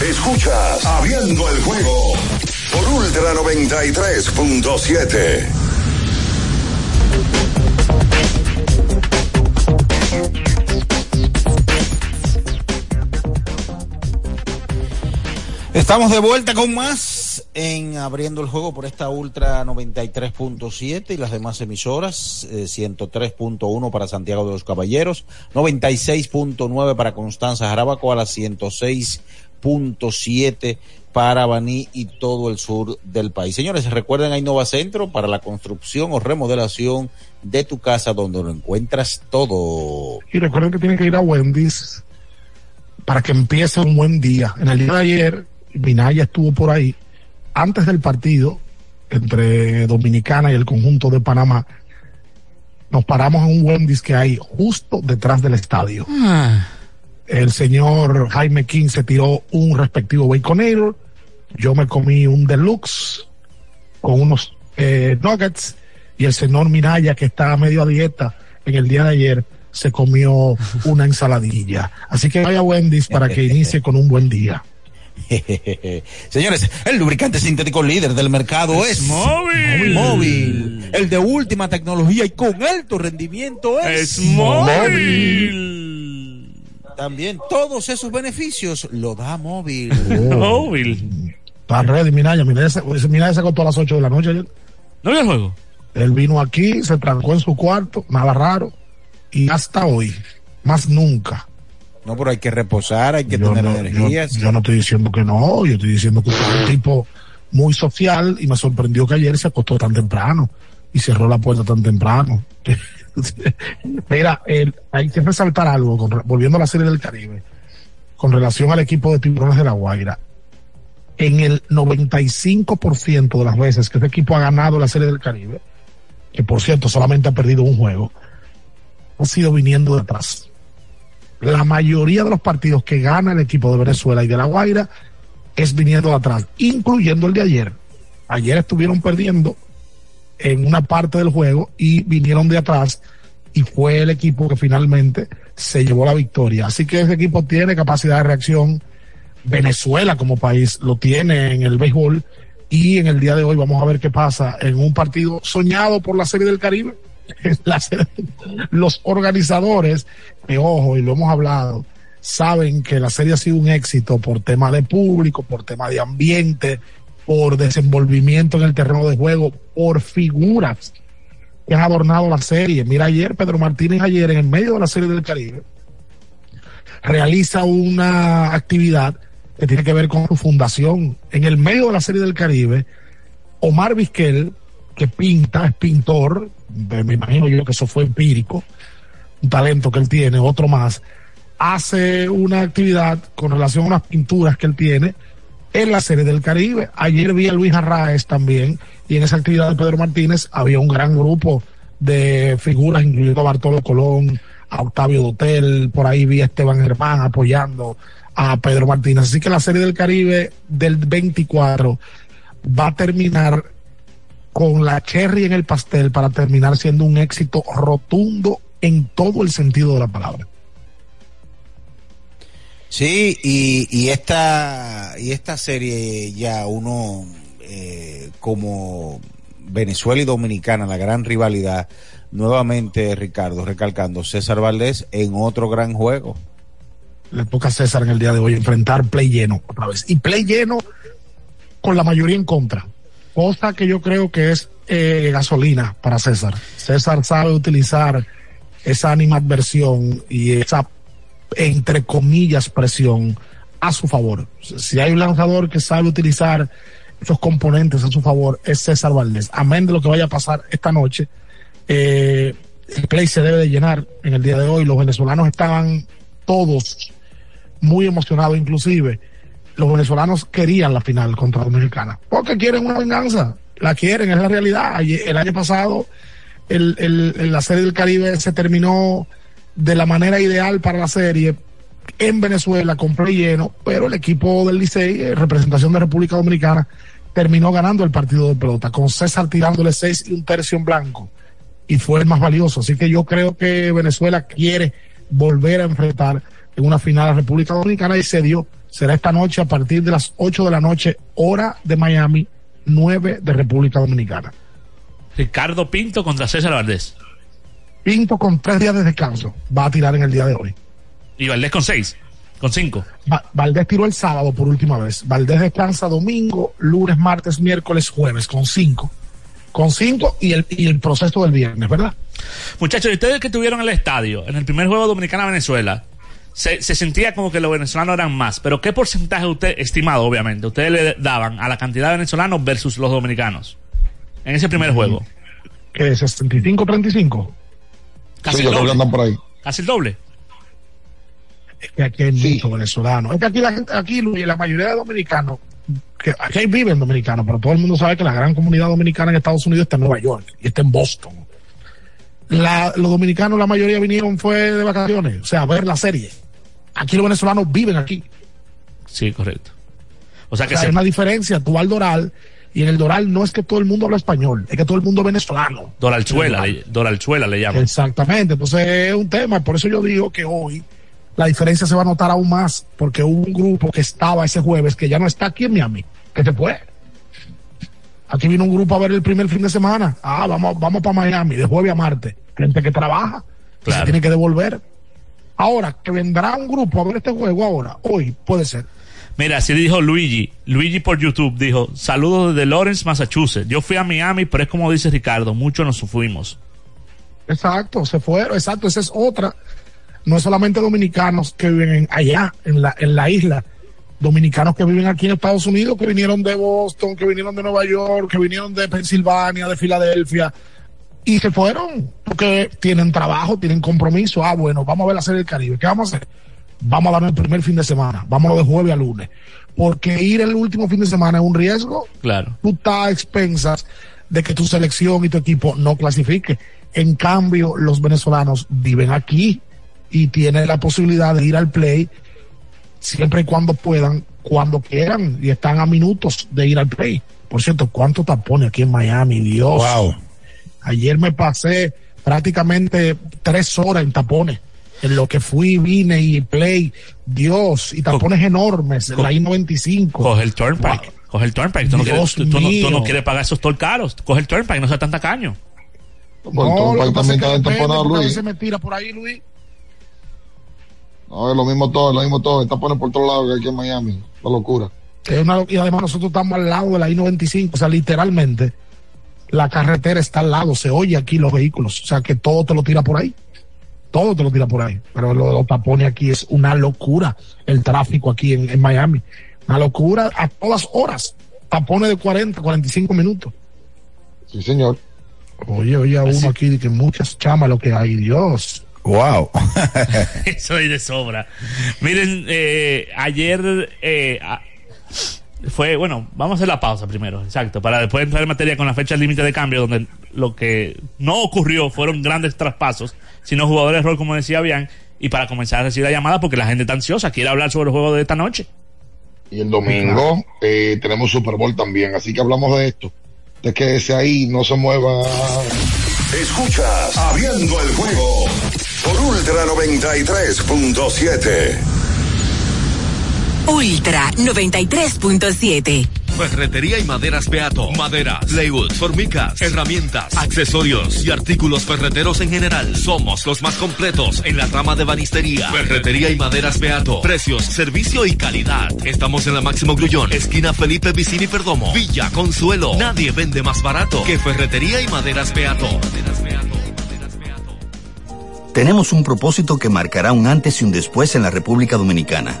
Escuchas Abriendo el juego por Ultra 93.7. Estamos de vuelta con más en abriendo el juego por esta Ultra 93.7 y las demás emisoras, eh, 103.1 para Santiago de los Caballeros, 96.9 para Constanza Jarabacoa, las 106 7.7 para Baní y todo el sur del país. Señores, recuerden a Innova Centro para la construcción o remodelación de tu casa donde lo encuentras todo. Y recuerden que tienen que ir a Wendy's para que empiece un buen día. En el día de ayer, Minaya estuvo por ahí antes del partido entre Dominicana y el conjunto de Panamá. Nos paramos en un Wendy's que hay justo detrás del estadio. Ah el señor Jaime King se tiró un respectivo Baconator. Yo me comí un deluxe con unos eh, nuggets. Y el señor Minaya, que está medio a dieta en el día de ayer, se comió [laughs] una ensaladilla. Así que vaya a Wendy's para que inicie con un buen día. [laughs] Señores, el lubricante sintético líder del mercado es, móvil. Móvil. El de última tecnología y con alto rendimiento es, Es móvil. También todos esos beneficios lo da móvil. Móvil. Está ready, Minaya. Minaya se, Minaya se acostó a las 8 de la noche ayer. ¿No vio el juego? Él vino aquí, se trancó en su cuarto, nada raro. Y hasta hoy, más nunca, No, pero hay que reposar, hay que Yo tener no, energías. yo, yo no estoy diciendo que no, yo estoy diciendo que usted es un tipo muy social y me sorprendió que ayer se acostó tan temprano y cerró la puerta tan temprano. [laughs] Mira, el- hay que resaltar algo, volviendo a la serie del Caribe, con relación al equipo de tiburones de la Guaira. En el 95% de las veces que este equipo ha ganado la serie del Caribe, que por cierto solamente ha perdido un juego, ha sido viniendo de atrás la mayoría de los partidos que gana el equipo de Venezuela y de La Guaira es viniendo de atrás, incluyendo el de ayer. Ayer estuvieron perdiendo en una parte del juego y vinieron de atrás y fue el equipo que finalmente se llevó la victoria. Así que ese equipo tiene capacidad de reacción. Venezuela como país lo tiene en el béisbol y en el día de hoy vamos a ver qué pasa en un partido soñado por la Serie del Caribe. [laughs] Los organizadores, que ojo, y lo hemos hablado, saben que la serie ha sido un éxito por tema de público, por tema de ambiente, por desenvolvimiento en el terreno de juego, por figuras que han adornado la serie. Mira, ayer Pedro Martínez, ayer en el medio de la serie del Caribe, realiza una actividad que tiene que ver con su fundación. En el medio de la serie del Caribe, Omar Vizquel, que pinta, es pintor, me imagino yo que eso fue empírico, un talento que él tiene, otro más, hace una actividad con relación a unas pinturas que él tiene en la serie del Caribe. Ayer vi a Luis Arraez también, y en esa actividad de Pedro Martínez había un gran grupo de figuras, incluyendo a Bartolo Colón, a Octavio Dotel, por ahí vi a Esteban Germán apoyando a Pedro Martínez. Así que la serie del Caribe del 24 va a terminar con la cherry en el pastel para terminar siendo un éxito rotundo en todo el sentido de la palabra. Sí, y, y esta y esta serie ya uno eh, como Venezuela y Dominicana, la gran rivalidad, nuevamente Ricardo, recalcando César Valdés en otro gran juego. Le toca César en el día de hoy enfrentar play lleno otra vez. Y play lleno con la mayoría en contra. Cosa que yo creo que es eh, gasolina para César. César sabe utilizar esa animadversión y esa, entre comillas, presión a su favor. Si hay un lanzador que sabe utilizar esos componentes a su favor, es César Valdés. Amén de lo que vaya a pasar esta noche, eh, el play se debe de llenar en el día de hoy. Los venezolanos estaban todos muy emocionados, inclusive los venezolanos querían la final contra Dominicana, porque quieren una venganza, la quieren, es la realidad. El año pasado, el- el- la serie del Caribe se terminó de la manera ideal para la serie en Venezuela con play lleno, pero el equipo del Licey, eh, representación de República Dominicana, terminó ganando el partido de pelota, con César tirándole seis y un tercio en blanco, y fue el más valioso. Así que yo creo que Venezuela quiere volver a enfrentar en una final a República Dominicana y se dio. Será esta noche a partir de las 8 de la noche, hora de Miami, 9 de República Dominicana. Ricardo Pinto contra César Valdés. Pinto con tres días de descanso va a tirar en el día de hoy. Y Valdés con seis. Con cinco. Va- Valdés tiró el sábado por última vez. Valdés descansa domingo, lunes, martes, miércoles, jueves con cinco. Con cinco y el, y el proceso del viernes, ¿verdad? Muchachos, y ustedes que estuvieron en el estadio, en el primer juego Dominicana-Venezuela, se, se sentía como que los venezolanos eran más. Pero ¿qué porcentaje usted, estimado obviamente, ustedes le daban a la cantidad de venezolanos versus los dominicanos? En ese primer juego. Que 65-35. Casi Sí, el doble. andan por ahí. Casi el doble. Es que aquí hay muchos venezolanos. Es que aquí la gente, aquí Luis, la mayoría de dominicanos, que aquí viven dominicanos, pero todo el mundo sabe que la gran comunidad dominicana en Estados Unidos está en Nueva York y está en Boston. La- los dominicanos, la mayoría vinieron fue de vacaciones, o sea, a ver la serie. Aquí los venezolanos viven aquí. Sí, correcto. O sea que O sea, se- hay una diferencia. Tú al Doral y en el Doral no es que todo el mundo habla español, es que todo el mundo es venezolano. Doralchuela, le, Doralchuela le llaman. Exactamente, entonces es un tema, por eso yo digo que hoy la diferencia se va a notar aún más, porque hubo un grupo que estaba ese jueves que ya no está aquí en Miami, que se fue. Aquí vino un grupo a ver el primer fin de semana. Ah, vamos, vamos para Miami, de jueves a martes. Gente que trabaja, que se tiene que devolver. Ahora, que vendrá un grupo a ver este juego ahora, hoy, puede ser. Mira, así dijo Luigi. Luigi por YouTube dijo, saludos desde Lawrence, Massachusetts. Yo fui a Miami, pero es como dice Ricardo, muchos nos fuimos. Exacto, se fueron, exacto, esa es otra. no solamente dominicanos que viven en- allá, en la, en la isla, dominicanos que viven aquí en Estados Unidos, que vinieron de Boston, que vinieron de Nueva York, que vinieron de Pensilvania, de Filadelfia, y se fueron porque tienen trabajo, tienen compromiso. Ah, bueno, vamos a ver la serie del Caribe. ¿Qué vamos a hacer? Vamos a darnos el primer fin de semana, vámonos de jueves a lunes. Porque ir el último fin de semana es un riesgo. Claro. Tú estás a expensas de que tu selección y tu equipo no clasifique. En cambio, los venezolanos viven aquí y tienen la posibilidad de ir al play siempre y cuando puedan, cuando quieran, y están a minutos de ir al play. Por cierto, ¿cuánto tapones aquí en Miami? Dios. Ayer me pasé prácticamente tres horas en tapones. En lo que fui, vine y play. Dios, y tapones enormes. La I-95. Coge el Turnpike. Coge el Turnpike. Tú no, quieres, tú- tú no- tú mío. no quieres pagar esos toll caros. Coge el Turnpike, no sea tan tacaño. No, lo que pasa es que depende, veces me tira por ahí, Luis. No, es lo mismo todo, es lo mismo todo. Está poniendo por todos lados que aquí en Miami. La locura. Es una- y además nosotros estamos al lado de la I-95, o sea, literalmente la carretera está al lado, se oye aquí los vehículos, o sea, que todo te lo tira por ahí, todo te lo tira por ahí, pero lo de los tapones aquí es una locura, el tráfico aquí en, en Miami, una locura a todas horas, tapones de 40, 45 minutos. Sí, señor. Oye, oye, a uno aquí de que muchas chamas lo que hay, Dios. Wow. [laughs] Eso hay de sobra. Miren, eh, ayer eh, fue, bueno, vamos a hacer la pausa primero, exacto, para después entrar en materia con la fecha límite de cambio, donde lo que no ocurrió fueron grandes traspasos, sino jugadores de rol, como decía Bian, y para comenzar a recibir la llamada porque la gente está ansiosa, quiere hablar sobre el juego de esta noche. Y el domingo eh, tenemos Super Bowl también, así que hablamos de esto. De que ese ahí no se mueva. Escuchas Abriendo el juego por Ultra 93.7. Ultra 93.7. Ferretería y maderas Beato. Maderas, plywood, formicas, herramientas, accesorios y artículos ferreteros en general. Somos los más completos en la rama de banistería. Ferretería y maderas Beato. Precios, servicio y calidad. Estamos en la Máximo Grullón, esquina Felipe Vicini Perdomo. Villa Consuelo. Nadie vende más barato que Ferretería y maderas Beato. Tenemos un propósito que marcará un antes y un después en la República Dominicana.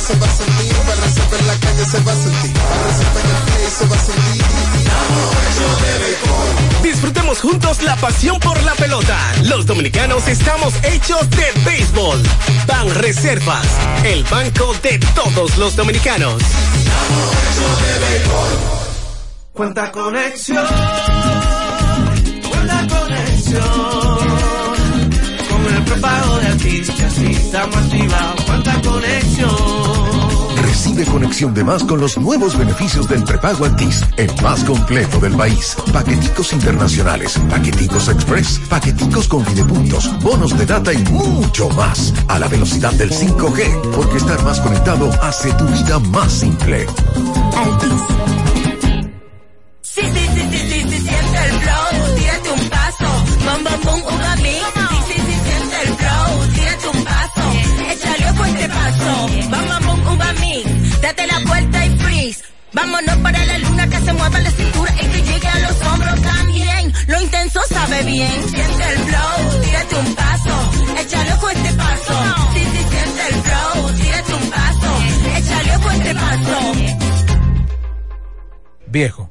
Se va a sentir, para en la calle se va a sentir, para en el play se va a sentir. Disfrutemos juntos la pasión por la pelota. Los dominicanos estamos hechos de béisbol. Ban Reservas, el banco de todos los dominicanos. Cuenta conexión, cuenta conexión. Prepago de artistas y estamos activados. Cuenta conexión. Recibe conexión de más con los nuevos beneficios del prepago Altis, el más completo del país. Paqueticos internacionales, paqueticos express, paqueticos con videopuntos, bonos de data y mucho más. A la velocidad del 5G, porque estar más conectado hace tu vida más simple. Sí, sí, sí, sí, sí, sí, siente el flow, tírate un paso, bam, bam, bum, mix. Vámonos para la luna que se mueva la cintura y que llegue a los hombros también. Lo intenso sabe bien, siente el flow, tírate un paso, échale ojo este paso. Sí, sí, siente el flow, tírate un paso, échale ojo este paso. Viejo,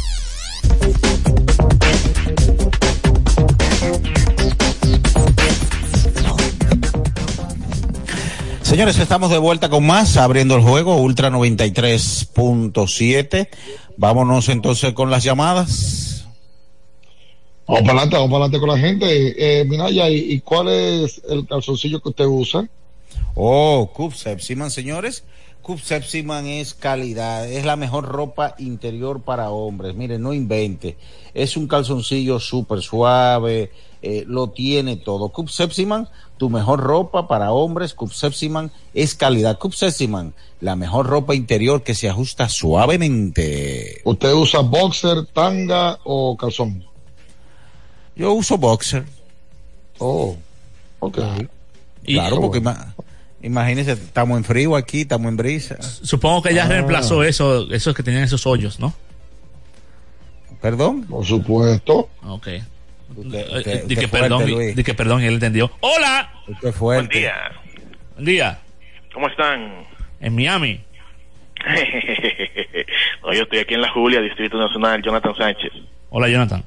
Señores, estamos de vuelta con más, abriendo el juego, Ultra 93.7. Vámonos entonces con las llamadas. Vamos para adelante, vamos para adelante con la gente. Eh, Minaya, ¿y, y cuál es el calzoncillo que usted usa? Oh, Cub Sepsiman, señores. Cub Sepsiman es calidad, es la mejor ropa interior para hombres. Miren, no invente. Es un calzoncillo súper suave, eh, lo tiene todo. Cub Sepsiman, tu mejor ropa para hombres. Cub Sepsiman es calidad. Cub Sepsiman, la mejor ropa interior que se ajusta suavemente. ¿Usted usa boxer, tanga o calzón? Yo uso boxer. Oh, ok. Claro, porque ima- imagínense, estamos en frío aquí, estamos en brisa. Supongo que ya Ah. reemplazó eso, esos que tenían esos hoyos, ¿no? ¿Perdón? Por supuesto. Ok. Usted- Eh, usted- di que fuerte, perdón, di que perdón, y él entendió. ¡Hola! Usted fuerte. Buen día. Buen día. ¿Cómo están? En Miami. [laughs] no, yo estoy aquí en la Julia, Distrito Nacional, Jonathan Sánchez. Hola, Jonathan.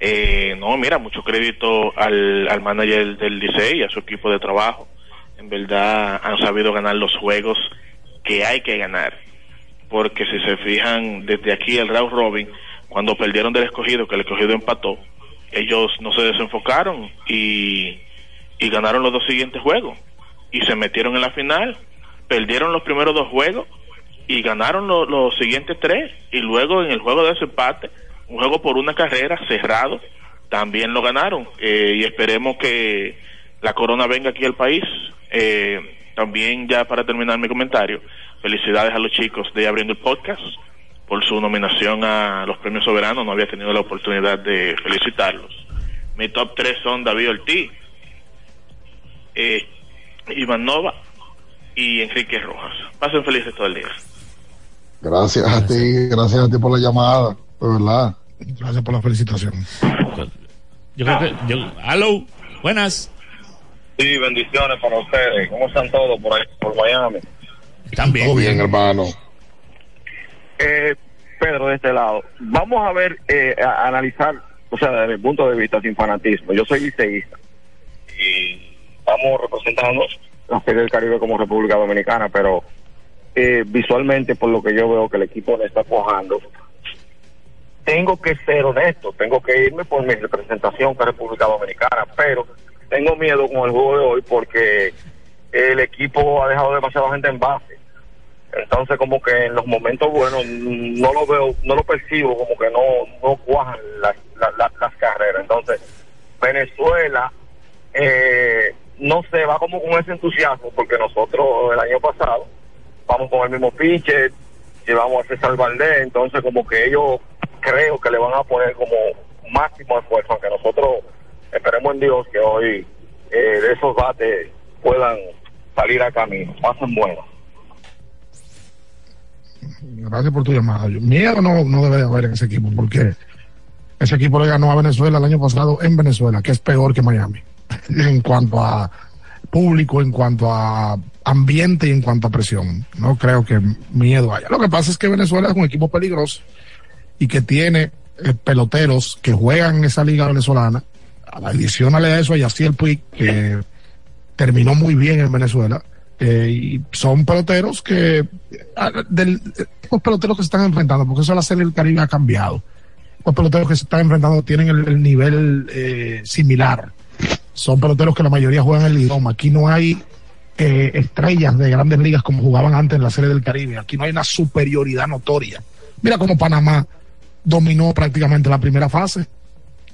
Eh, no, mira, mucho crédito al, al manager del Licey y a su equipo de trabajo. En verdad han sabido ganar los juegos que hay que ganar. Porque si se fijan desde aquí el round robin, cuando perdieron del escogido, que el escogido empató, ellos no se desenfocaron y, y ganaron los dos siguientes juegos. Y se metieron en la final, perdieron los primeros dos juegos y ganaron lo- los siguientes tres. Y luego en el juego de desempate, un juego por una carrera cerrado, también lo ganaron. Eh, y esperemos que la corona venga aquí al país. Eh, también ya para terminar mi comentario, felicidades a los chicos de Abriendo el Podcast por su nominación a los premios soberanos. No había tenido la oportunidad de felicitarlos. Mi top 3 son David Ortiz, eh, Iván Nova y Enrique Rojas. Pasen felices todo el día. Gracias a ti, gracias a ti por la llamada, de verdad. Gracias por la felicitación. Yo creo que. Yo, ¡Aló! Buenas. Sí, bendiciones para ustedes. ¿Cómo están todos por ahí, por Miami? Están bien. Todo bien, hermano. Eh, Pedro, de este lado. Vamos a ver, eh, a, analizar, o sea, desde mi punto de vista, sin fanatismo. Yo soy liceísta y estamos representando la Serie del Caribe como República Dominicana, pero eh, visualmente, por lo que yo veo que el equipo le está cuajando, tengo que ser honesto, tengo que irme por mi representación que es República Dominicana, pero tengo miedo con el juego de hoy porque el equipo ha dejado demasiada gente en base. Entonces como que en los momentos buenos no lo veo, no lo percibo, como que no, no cuajan las, las, carreras. Entonces Venezuela, eh, no sé, va como con ese entusiasmo, porque nosotros el año pasado vamos con el mismo pitcher, llevamos a César Valdés, entonces como que ellos creo que le van a poner como máximo esfuerzo, aunque nosotros esperemos en Dios que hoy eh, esos bates puedan salir a camino, pasen buenos. Gracias por tu llamada. Miedo no, no debe de haber en ese equipo porque ese equipo le ganó a Venezuela el año pasado en Venezuela, que es peor que Miami [laughs] en cuanto a público, en cuanto a ambiente y en cuanto a presión. No creo que miedo haya. Lo que pasa es que Venezuela es un equipo peligroso y que tiene eh, peloteros que juegan en esa liga venezolana. Adicionale a eso a Yaciel Puig, que terminó muy bien en Venezuela. eh, y son peloteros que, ah, del, los peloteros que se están enfrentando, porque eso la serie del Caribe ha cambiado. Los peloteros que se están enfrentando tienen el, el nivel eh, similar. Son peloteros que la mayoría juegan el idioma. Aquí no hay eh, estrellas de grandes ligas como jugaban antes en la serie del Caribe. Aquí no hay una superioridad notoria. Mira cómo Panamá dominó prácticamente la primera fase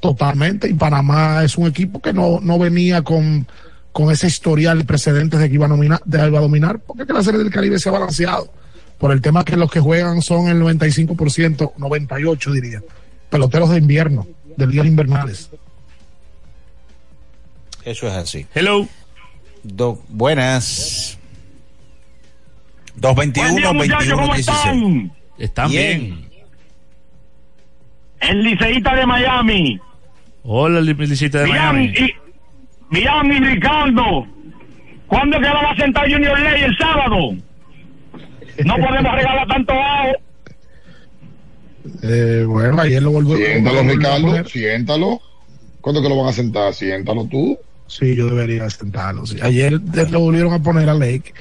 totalmente y Panamá es un equipo que no, no venía con, con ese historial precedentes de que iba a, nominar, de iba a dominar, porque es que la serie del Caribe se ha balanceado por el tema que los que juegan son el 95%, 98 diría, peloteros de invierno, de ligas invernales. Eso es así. Hello. Do- buenas. 221 Buen día, muchachos, 21 ¿cómo 16. están? Están bien. El liceísta de Miami. Hola, Li- Licita de Miami. Miami. Y, Miami, Ricardo. ¿Cuándo es que va a sentar Junior Ley el sábado? No [laughs] podemos regalar tanto bajo. Eh, bueno, ayer lo volvió Siéntalo, lo Ricardo, siéntalo. ¿Cuándo que lo van a sentar? Siéntalo tú. Sí, yo debería sentarlo. sí. Ayer lo volvieron a poner a Lake,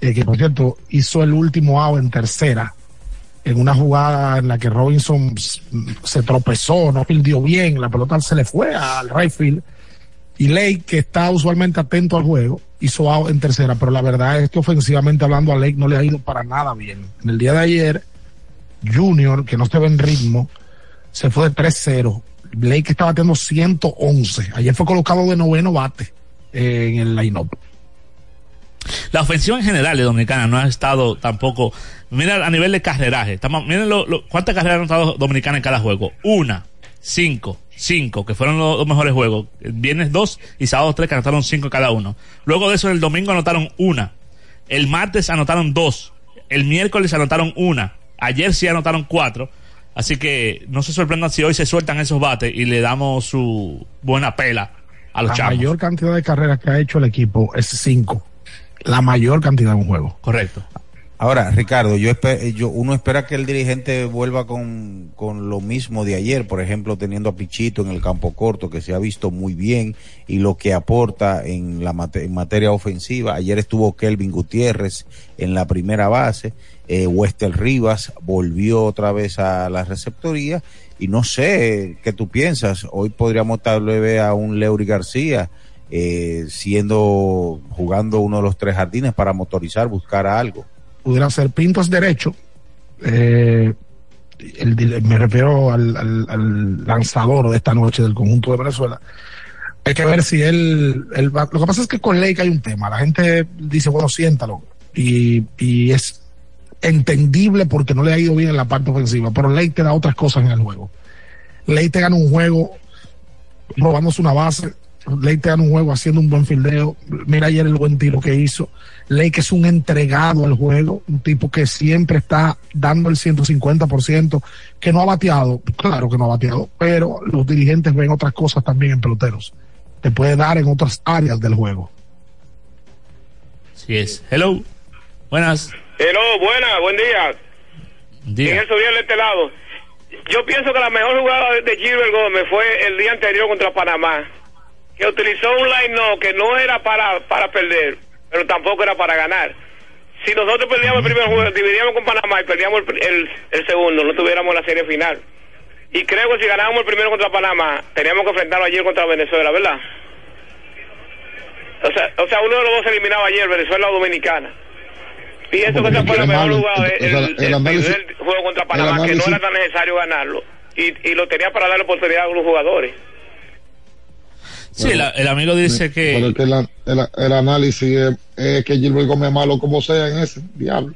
eh, que por cierto hizo el último out en tercera, en una jugada en la que Robinson se tropezó, no fildió bien, la pelota se le fue al right field. Y Lake, que está usualmente atento al juego, hizo out en tercera, pero la verdad es que ofensivamente hablando a Lake no le ha ido para nada bien. En el día de ayer, Junior, que no se ve en ritmo, se fue de 3-0. Blake está bateando 111. Ayer fue colocado de noveno bate eh, en el line-up. La ofensiva en general de Dominicana no ha estado tampoco. Mira a nivel de carreraje. Estamos, miren lo, lo- cuántas carreras han anotado Dominicana en cada juego. Una, cinco, cinco, que fueron los dos mejores juegos. Viernes dos y sábado tres que anotaron cinco cada uno. Luego de eso el domingo anotaron una. El martes anotaron dos. El miércoles anotaron una. Ayer sí anotaron cuatro. Así que no se sorprendan si hoy se sueltan esos bates y le damos su buena pela a los La mayor cantidad de carreras que ha hecho el equipo es 5. La mayor cantidad en un juego. Correcto. Ahora, Ricardo, yo, yo uno espera que el dirigente vuelva con, con lo mismo de ayer, por ejemplo, teniendo a Pichito en el campo corto, que se ha visto muy bien y lo que aporta en la en materia ofensiva. Ayer estuvo Kelvin Gutiérrez en la primera base, eh, Wester Rivas volvió otra vez a la receptoría y no sé qué tú piensas. Hoy podríamos tal vez a un Leury García eh, siendo jugando uno de los tres jardines para motorizar, buscar algo. Pudiera ser Pintos derecho. eh, me refiero al, lanzador de esta noche del conjunto de Venezuela. Hay que ver si él, Lo que pasa es que con Lake hay un tema. La gente dice, bueno, siéntalo. Y, y es entendible porque no le ha ido bien en la parte ofensiva. Pero Lake te da otras cosas en el juego. Lake te gana un juego robándose una base. Lake te gana un juego haciendo un buen fildeo. Mira ayer el buen tiro que hizo. Lake es un entregado al juego, un tipo que siempre está dando el 150%, que no ha bateado, claro que no ha bateado, pero los dirigentes ven otras cosas también en peloteros. Te puede dar en otras áreas del juego. Sí es. Hello. Buenas. Hello, buena, buen día. Día. Miguel Soriel de este lado. Yo pienso que la mejor jugada de Gilbert Gómez fue el día anterior contra Panamá, que utilizó un line no que no era para, para perder, pero tampoco era para ganar. Si nosotros perdíamos el primer juego, dividíamos con Panamá y perdíamos el, el, el segundo, no tuviéramos la serie final. Y creo que si ganábamos el primero contra Panamá, teníamos que enfrentarlo ayer contra Venezuela, ¿verdad? O sea, o sea, uno de los dos se eliminaba ayer, Venezuela o Dominicana. Pienso que esa fue la mejor jugada, el, el el análisis- primer juego contra Panamá, el que no era tan necesario ganarlo. Y, y lo tenía para darle oportunidad a los jugadores. Sí, el, el amigo dice que. Pero es que la- el, el análisis es, es que Gilbert Gómez es malo como sea en ese, diablo.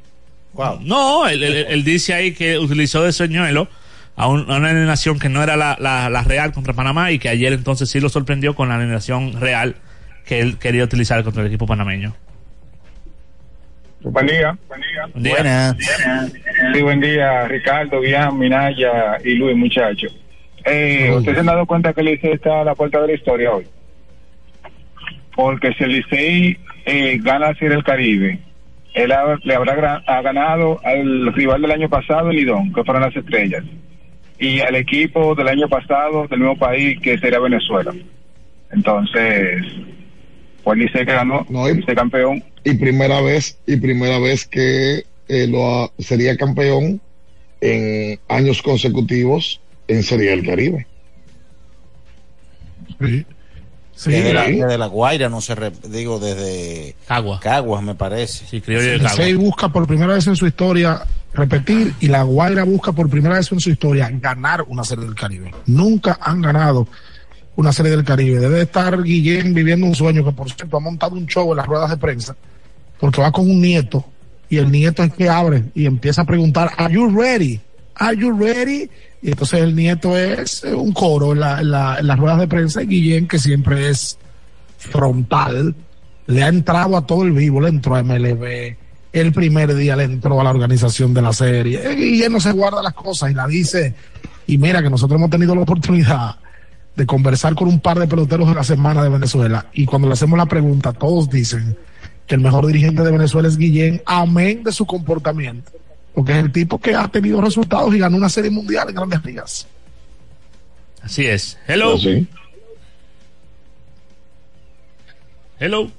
No, él, él- él dice ahí que utilizó de señuelo a, un- a una alineación que no era la, la- la real contra Panamá y que ayer entonces sí lo sorprendió con la alineación real que él quería utilizar contra el equipo panameño. Buen día. Buenas. Sí, buen día, Ricardo, Bian, Minaya y Luis, muchachos. Eh, ¿Ustedes se han dado cuenta que el Licey está a la puerta de la historia hoy? Porque si el Licey eh, gana Serie del Caribe, él ha- le habrá ha ganado al rival del año pasado, el Lidón, que fueron las estrellas, y al equipo del año pasado del mismo país, que sería Venezuela. Entonces, pues el Licey que ganó, el Licey campeón, Y primera vez, y primera vez que eh, lo ha- sería campeón en años consecutivos en Serie del Caribe. desde, la, desde La Guaira, no se re- digo, desde Caguas. Caguas, me parece. Sí, El Licey busca por primera vez en su historia repetir y la Guaira busca por primera vez en su historia ganar una serie del Caribe. Nunca han ganado una serie del Caribe. Debe estar Guillén viviendo un sueño que por cierto ha montado un show en las ruedas de prensa porque va con un nieto y el nieto es que abre y empieza a preguntar, ¿Are you ready? ¿Are you ready? Y entonces el nieto es un coro en, la- en la- en las ruedas de prensa y Guillén que siempre es frontal, le ha entrado a todo el vivo, le entró a MLB, el primer día le entró a la organización de la serie, Eh, él no se guarda las cosas y la dice, y mira que nosotros hemos tenido la oportunidad de conversar con un par de peloteros de la semana de Venezuela, y cuando le hacemos la pregunta, todos dicen que el mejor dirigente de Venezuela es Guillén, amén de su comportamiento, porque es el tipo que ha tenido resultados y ganó una serie mundial en grandes ligas. Así es. Hello. Hello.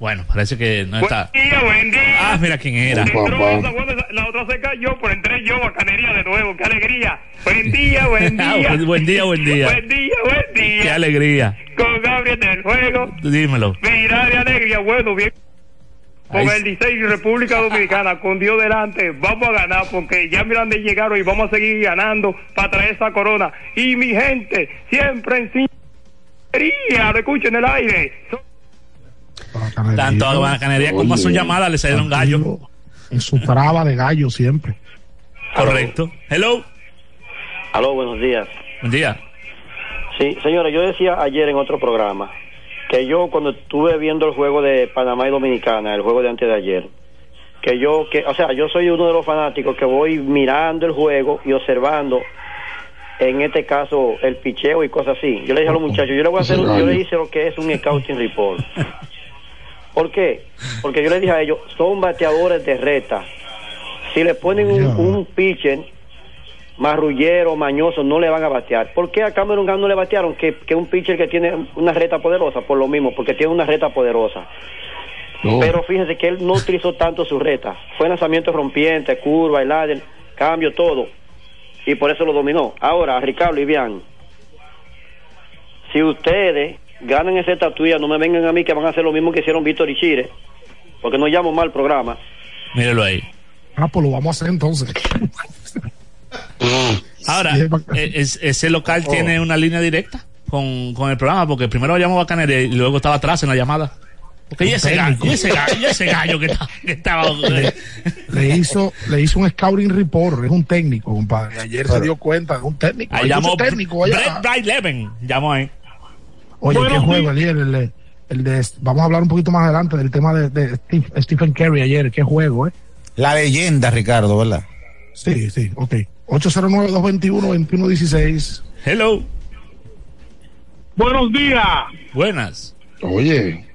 Bueno, parece que no está. Buen día, buen día. Ah, mira quién era. Entró esa buena- la otra se cayó, pero entré yo, bacanería de nuevo. ¡Qué alegría! Buen día, buen [laughs] Ah, día. buen- buen día, buen día. Buen día, buen día. Qué alegría. Con Gabriel del Juego. Dímelo. Mira de alegría, bueno, bien. Con Ahí el Licey y República Dominicana, con Dios delante, vamos a ganar porque ya miran de llegaron y vamos a seguir ganando para traer esa corona. Y mi gente, siempre en sinceridad, lo escucho en el aire. Tanto a Bacanería como a su llamada le salieron gallo. En su traba de gallo siempre. Correcto. Hello. Aló, buenos días. Buen día. Sí, señora, yo decía ayer en otro programa que yo cuando estuve viendo el juego de Panamá y Dominicana, el juego de antes de ayer, que yo, que, o sea, yo soy uno de los fanáticos que voy mirando el juego y observando, en este caso, el picheo y cosas así. Yo le dije a los muchachos, yo le voy a hacer, yo le hice lo que es un scouting report. ¿Por qué? Porque yo le dije a ellos, son bateadores de reta. Si le ponen un, un pitcher marrullero, mañoso, no le van a batear. ¿Por qué a Cameron Gunn no le batearon? Que, que un pitcher que tiene una reta poderosa, por lo mismo, porque tiene una reta poderosa. Pero fíjense que él no utilizó tanto su reta. Fue lanzamiento rompiente, curva, el ladder, cambio, todo. Y por eso lo dominó. Ahora, Ricardo y Bian, si ustedes ganan esa estatuilla, no me vengan a mí que van a hacer lo mismo que hicieron Víctor y Chire, porque no llamo mal programa. Míralo ahí. Ah, pues lo vamos a hacer entonces. [laughs] Ahora, eh, es- ese local tiene una línea directa con, con el programa, porque primero llamó Bacanería y luego estaba atrás en la llamada. Porque y ese gallo, y ese gallo, y ese gallo que, está- que estaba. Le [laughs] hizo, le hizo un scouting report, es un técnico, compadre. Ayer se dio cuenta, es un técnico. Ahí llamó allá. Brett Bright Leven. Llamó ahí. Oye, qué Buenos juego ayer, el, de- el de, vamos a hablar un poquito más adelante del tema de, de Steve- Stephen Curry ayer, qué juego, ¿eh? La leyenda, Ricardo, ¿verdad? Sí, sí, ok. 809-221-2116. Hello. Buenos días. Buenas. Oye.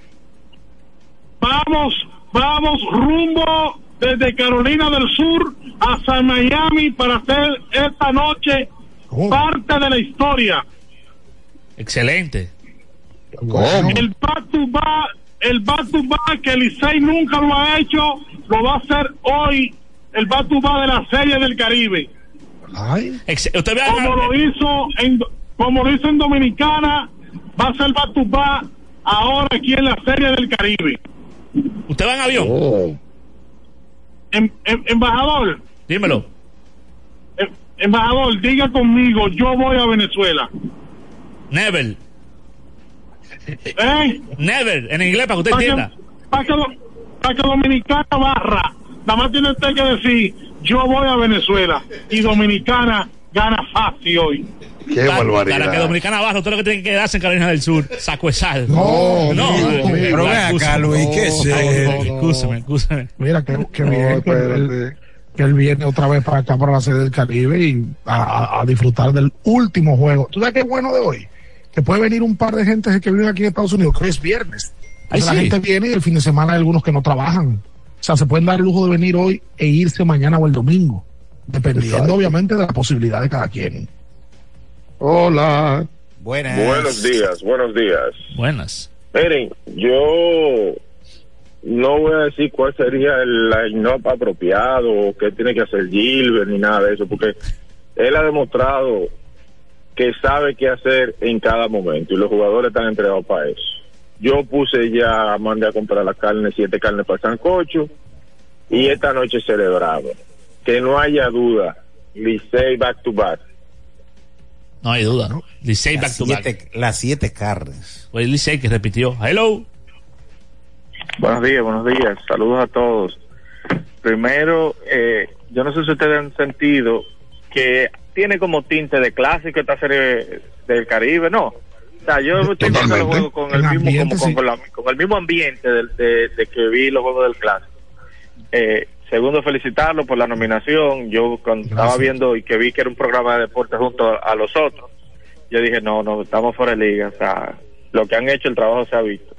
Vamos, vamos rumbo desde Carolina del Sur hasta Miami para hacer esta noche parte de la historia. Excelente. El back to back, el back to back que Licey nunca lo ha hecho, lo va a hacer hoy el back to back de la Serie del Caribe. Ex- Usted vea. Como lo hizo en, como lo hizo en Dominicana, va a ser back ahora aquí en la Serie del Caribe. ¿Usted va en avión? Em- embajador, Dímelo. em- embajador, diga conmigo, yo voy a Venezuela. Never. ¿Eh? Never. En inglés para que usted Para entienda. que, para que, para que Dominicana barra, nada más tiene usted que decir, yo voy a Venezuela y Dominicana gana fácil hoy. Qué Para- barbaridad. Para que Dominicana baje, todo lo que tiene que quedarse en Carolina del Sur, saco de sal. No, no. Eh, Pero ven excúsame. acá, Luis, ¿qué es? Excúsame, excúsame. Mira, que, que No, bien que él, que él viene otra vez para acá, para la sede del Caribe y a, a- disfrutar del último juego. ¿Tú sabes qué es bueno de hoy? Que puede venir un par de gente que viven aquí en Estados Unidos, que hoy es viernes. Ay, Entonces, La sí. gente viene y el fin de semana hay algunos que no trabajan. O sea, se pueden dar el lujo de venir hoy e irse mañana o el domingo, dependiendo Exacto. obviamente de la posibilidad de cada quien. Hola. Buenas. Buenos días, buenos días. Buenas. Miren, yo no voy a decir cuál sería el line-up apropiado o qué tiene que hacer Gilbert ni nada de eso, porque él ha demostrado que sabe qué hacer en cada momento y los jugadores están entregados para eso. Yo puse ya, mandé a comprar la carne, siete carnes para el sancocho y esta noche celebrado. Que no haya duda, Licey back to back. No hay duda. Licey back to back. las siete carnes. Fue el Licey que repitió. Hello. Buenos días, buenos días. Saludos a todos. Primero, eh, yo no sé si ustedes han sentido que tiene como tinte de clásico esta serie del Caribe, ¿no? O sea, yo estoy viendo los juegos con el mismo, ambiente, como con, sí. con la- con el mismo ambiente del- de, de que vi los juegos del clásico. Eh, segundo, felicitarlo por la nominación. Yo cuando estaba viendo y que vi que era un programa de deporte junto a, a los otros, yo dije, no, no, estamos fuera de liga. O sea, lo que han hecho, el trabajo se ha visto.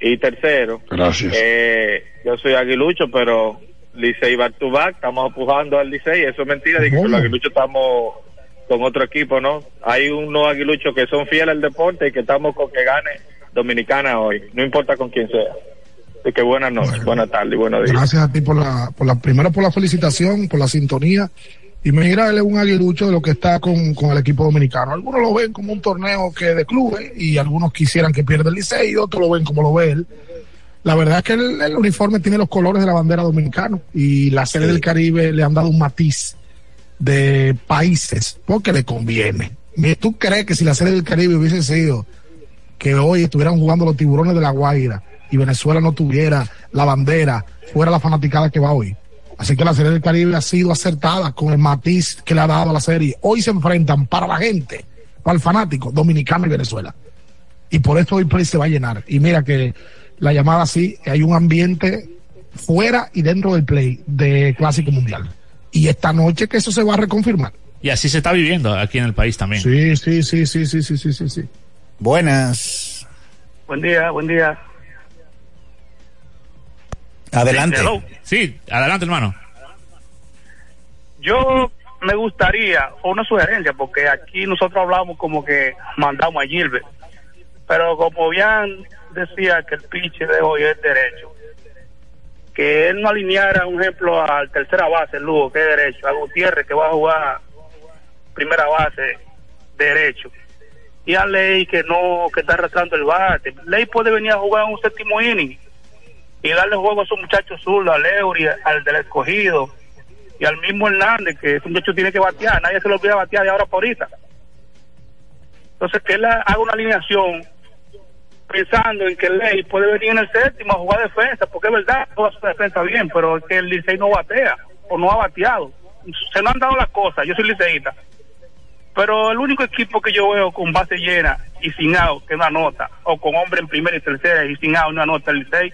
Y tercero, Gracias. eh, yo soy aguilucho, pero Licey back to back, estamos empujando al Licey, eso es mentira, de que con los aguiluchos estamos con otro equipo, ¿no? Hay unos aguiluchos que son fieles al deporte y que estamos con que gane Dominicana hoy, no importa con quién sea. Así que buenas noches, buenas tardes y buenos días. Gracias a ti por la, por la, primero por la felicitación, por la sintonía. Y mira, él es un aguilucho de lo que está con, con el equipo dominicano. Algunos lo ven como un torneo que de clubes y algunos quisieran que pierda el Licey y otros lo ven como lo ve él. La verdad es que el, el uniforme tiene los colores de la bandera dominicana y la serie del Caribe le han dado un matiz de países porque le conviene. ¿Tú crees que si la serie del Caribe hubiese sido que hoy estuvieran jugando los tiburones de la Guaira y Venezuela no tuviera la bandera, fuera la fanaticada que va hoy? Así que la serie del Caribe ha sido acertada con el matiz que le ha dado a la serie. Hoy se enfrentan para la gente, para el fanático, dominicano y Venezuela. Y por eso hoy Play se va a llenar. Y mira que la llamada sí, hay un ambiente fuera y dentro del Play de Clásico Mundial y esta noche que eso se va a reconfirmar. Y así se está viviendo aquí en el país también. Sí, sí, sí, sí, sí, sí, sí, sí. sí. Buenas. Buen día, buen día. Adelante. Sí, adelante, hermano. Yo me gustaría, una sugerencia, porque aquí nosotros hablamos como que mandamos a Gilbert, pero como bien decía que el pinche de hoy es derecho, que él no alineara, un ejemplo, al tercera base, Lugo, que es derecho, a Gutiérrez, que va a jugar primera base, derecho, y a Ley, que no, que está arrastrando el bate. Ley puede venir a jugar un séptimo inning y darle juego a esos muchachos zurdos, a Leury, al del escogido y al mismo Hernández, que ese muchacho tiene que batear, nadie se lo olvida batear de ahora por ahorita. Entonces, que él haga una alineación pensando en que Ley puede venir en el séptimo a jugar defensa, porque es verdad, toda su defensa bien, pero es que el Licey no batea o no ha bateado. Se nos han dado las cosas, yo soy liceísta. Pero el único equipo que yo veo con base llena y sin out, que no anota, o con hombre en primera y tercera y sin out, no anota el Licey.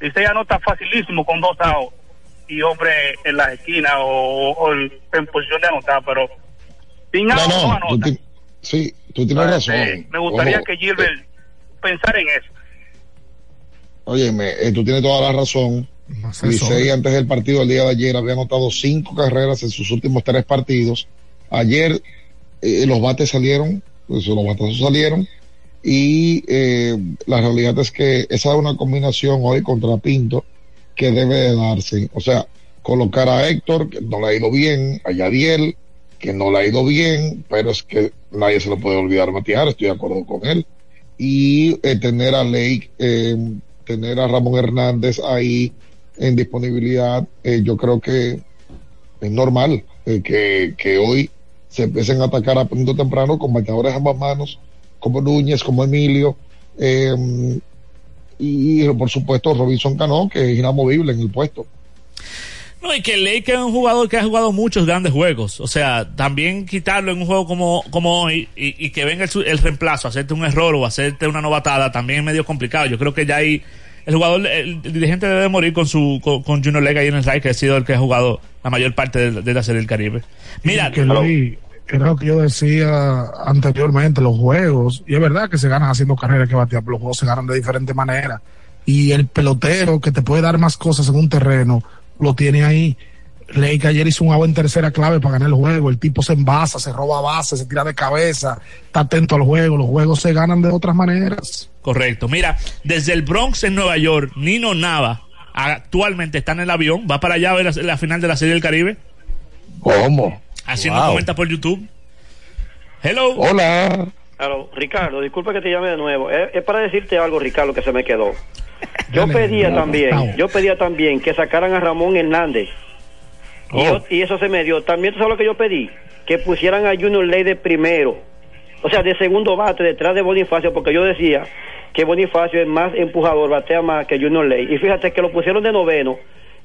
Licey anota facilísimo con dos outs y hombre en las esquinas o, o en, posición de anotar, pero sin out no, No, no, tú anota. sí, tú tienes razón. Eh, me gustaría Ojo, que Gilbert pensara en eso. Óyeme, eh, tú tienes toda la razón. Licey antes del partido del día de ayer había anotado cinco carreras en sus últimos tres partidos. Ayer eh, los bates salieron, pues, los batazos salieron y eh, la realidad es que esa es una combinación hoy contra Pinto que debe de darse. O sea, colocar a Héctor, que no le ha ido bien, a Yadiel, que no le ha ido bien, pero es que nadie se lo puede olvidar batear, estoy de acuerdo con él. Y eh, tener a Lake, eh, tener a Ramón Hernández ahí en disponibilidad, eh, yo creo que es normal eh, que, que hoy se empiecen a atacar a punto temprano con bateadores a ambas manos, como Núñez, como Emilio, eh, y por supuesto Robinson Cano, que es inamovible en el puesto. No, y que Lake es un jugador que ha jugado muchos grandes juegos. O sea, también quitarlo en un juego como, como hoy y, y que venga el, el reemplazo, hacerte un error o hacerte una novatada, también es medio complicado. Yo creo que ya ahí el jugador, el dirigente debe morir con su con, con Junior Lake ahí en el right, que ha sido el que ha jugado la mayor parte de, de la Serie del Caribe. Mira, que Luis, era lo que yo decía anteriormente, los juegos, y es verdad que se ganan haciendo carreras que batear, pero los juegos se ganan de diferentes maneras. Y el pelotero que te puede dar más cosas en un terreno, lo tiene ahí. Ley que ayer hizo un agua en tercera clave para ganar el juego. El tipo se envasa, se roba base, se tira de cabeza, está atento al juego. Los juegos se ganan de otras maneras. Correcto. Mira, desde el Bronx en Nueva York, Nino Nava actualmente está en el avión, va para allá a ver la, la final de la Serie del Caribe. ¿Cómo? Nos Wow. comenta por YouTube. Hello. Hola. Ricardo, disculpa que te llame de nuevo. Es, es para decirte algo, Ricardo, que se me quedó. Yo pedía también, yo pedía también que sacaran a Ramón Hernández. Y, Oh. yo- y eso se me dio. También, ¿tú sabes lo que yo pedí? Que pusieran a Junior Ley de primero. O sea, de segundo bate, detrás de Bonifacio, porque yo decía que Bonifacio es más empujador, batea más que Junior Ley. Y fíjate que lo pusieron de noveno.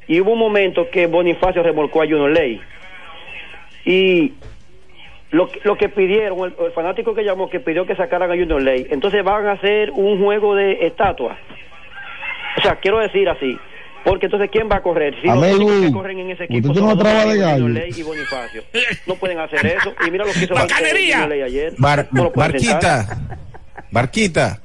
Y hubo un momento que Bonifacio remolcó a Junior Ley. Y lo, que- lo que pidieron, el, el fanático que llamó, que pidió que sacaran a Junior Ley, entonces van a hacer un juego de estatuas. O sea, quiero decir así, porque entonces ¿quién va a correr? Si los Amigo, que corren en ese equipo son de gallo. Ley y Bonifacio. No pueden hacer eso. Y mira lo que hizo Bar- ¡Bacanería! Junior Ley ayer. Bar- No barquita. Barquita.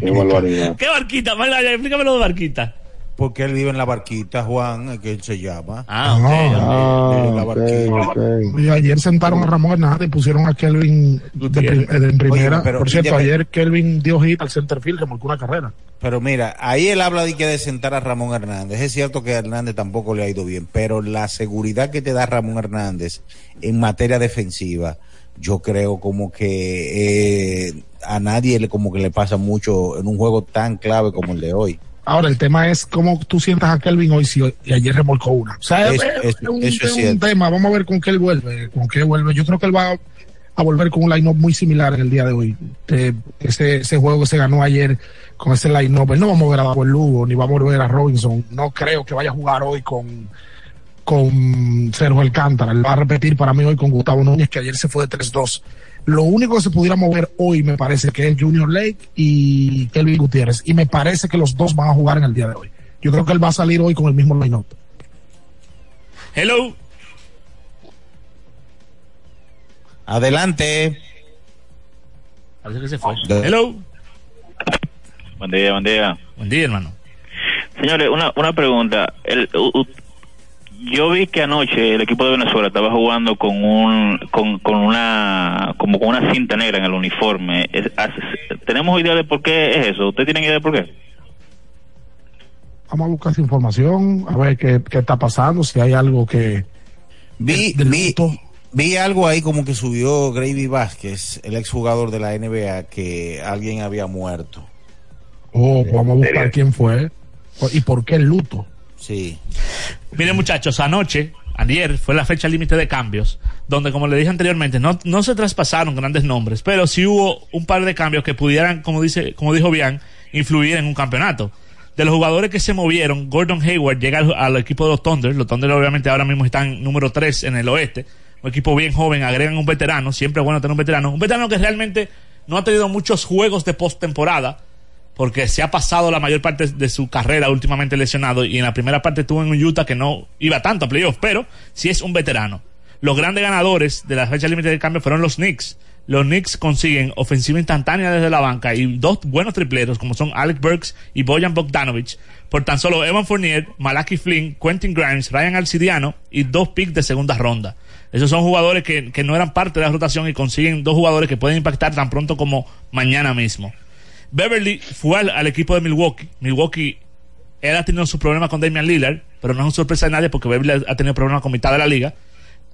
Qué barbaridad. ¿Qué barquita? Explícame lo de barquita. Porque él vive en la barquita, Juan, que él se llama. Ah, Ah, la barquita. Y ayer sentaron a Ramón Hernández y pusieron a Kelvin de, prim- de en primera. Oye, pero Por cierto, ayer Kelvin dio hit al center field, remolcó una carrera. Pero mira, ahí él habla de que de sentar a Ramón Hernández. Es cierto que a Hernández tampoco le ha ido bien, pero la seguridad que te da Ramón Hernández en materia defensiva, yo creo como que eh, a nadie le como que le pasa mucho en un juego tan clave como el de hoy. Ahora, el tema es cómo tú sientas a Kelvin hoy si hoy- y ayer remolcó una. O sea, Es- es, es- es un, eso es un tema. Vamos a ver con qué él vuelve. Con qué vuelve. Yo creo que él va a volver con un line-up muy similar en el día de hoy. Eh, ese, ese juego que se ganó ayer con ese line-up. Él no va a mover a Davo Lugo, ni va a mover a Robinson. No creo que vaya a jugar hoy con, con Sergio Alcántara. Él va a repetir para mí hoy con Gustavo Núñez, que ayer se fue de 3-2. Lo único que se pudiera mover hoy me parece que es Junior Lake y Kelvin Gutiérrez. Y me parece que los dos van a jugar en el día de hoy. Yo creo que él va a salir hoy con el mismo line-up. Hello. Adelante. Parece que se fue. Hello. Buen día, buen día. Buen día, hermano. Señores, una, una pregunta. El, u- yo vi que anoche el equipo de Venezuela estaba jugando con un con, con una como con una cinta negra en el uniforme. Es- ¿Tenemos idea de por qué es eso? ¿Usted tiene idea de por qué? Vamos a buscar esa información, a ver qué, qué está pasando, si hay algo que... Vi, vi, vi algo ahí como que subió Gravy Vázquez, el exjugador de la NBA, que alguien había muerto. Oh, pues vamos a buscar quién fue y por qué el luto. Sí. Miren muchachos, anoche, ayer fue la fecha límite de cambios, donde como le dije anteriormente, no, no se traspasaron grandes nombres, pero sí hubo un par de cambios que pudieran, como dice, como dijo Bian, influir en un campeonato. De los jugadores que se movieron, Gordon Hayward llega al, equipo de los Thunder. Los Thunder obviamente ahora mismo están número 3 en el oeste. Un equipo bien joven, agregan un veterano. Siempre es bueno tener un veterano. Un veterano que realmente no ha tenido muchos juegos de postemporada porque se ha pasado la mayor parte de su carrera últimamente lesionado y en la primera parte estuvo en un Utah que no iba tanto a playoffs, pero sí es un veterano. Los grandes ganadores de la fecha límite de cambio fueron los Knicks. Los Knicks consiguen ofensiva instantánea desde la banca y dos buenos tripleros como son Alec Burks y Bojan Bogdanovich por tan solo Evan Fournier, Malachi Flynn, Quentin Grimes, Ryan Alcidiano y dos picks de segunda ronda. Esos son jugadores que, que no eran parte de la rotación y consiguen dos jugadores que pueden impactar tan pronto como mañana mismo. Beverly fue al, al equipo de Milwaukee. Milwaukee, él ha tenido sus problemas con Damian Lillard, pero no es una sorpresa de nadie porque Beverly ha tenido problemas con mitad de la liga.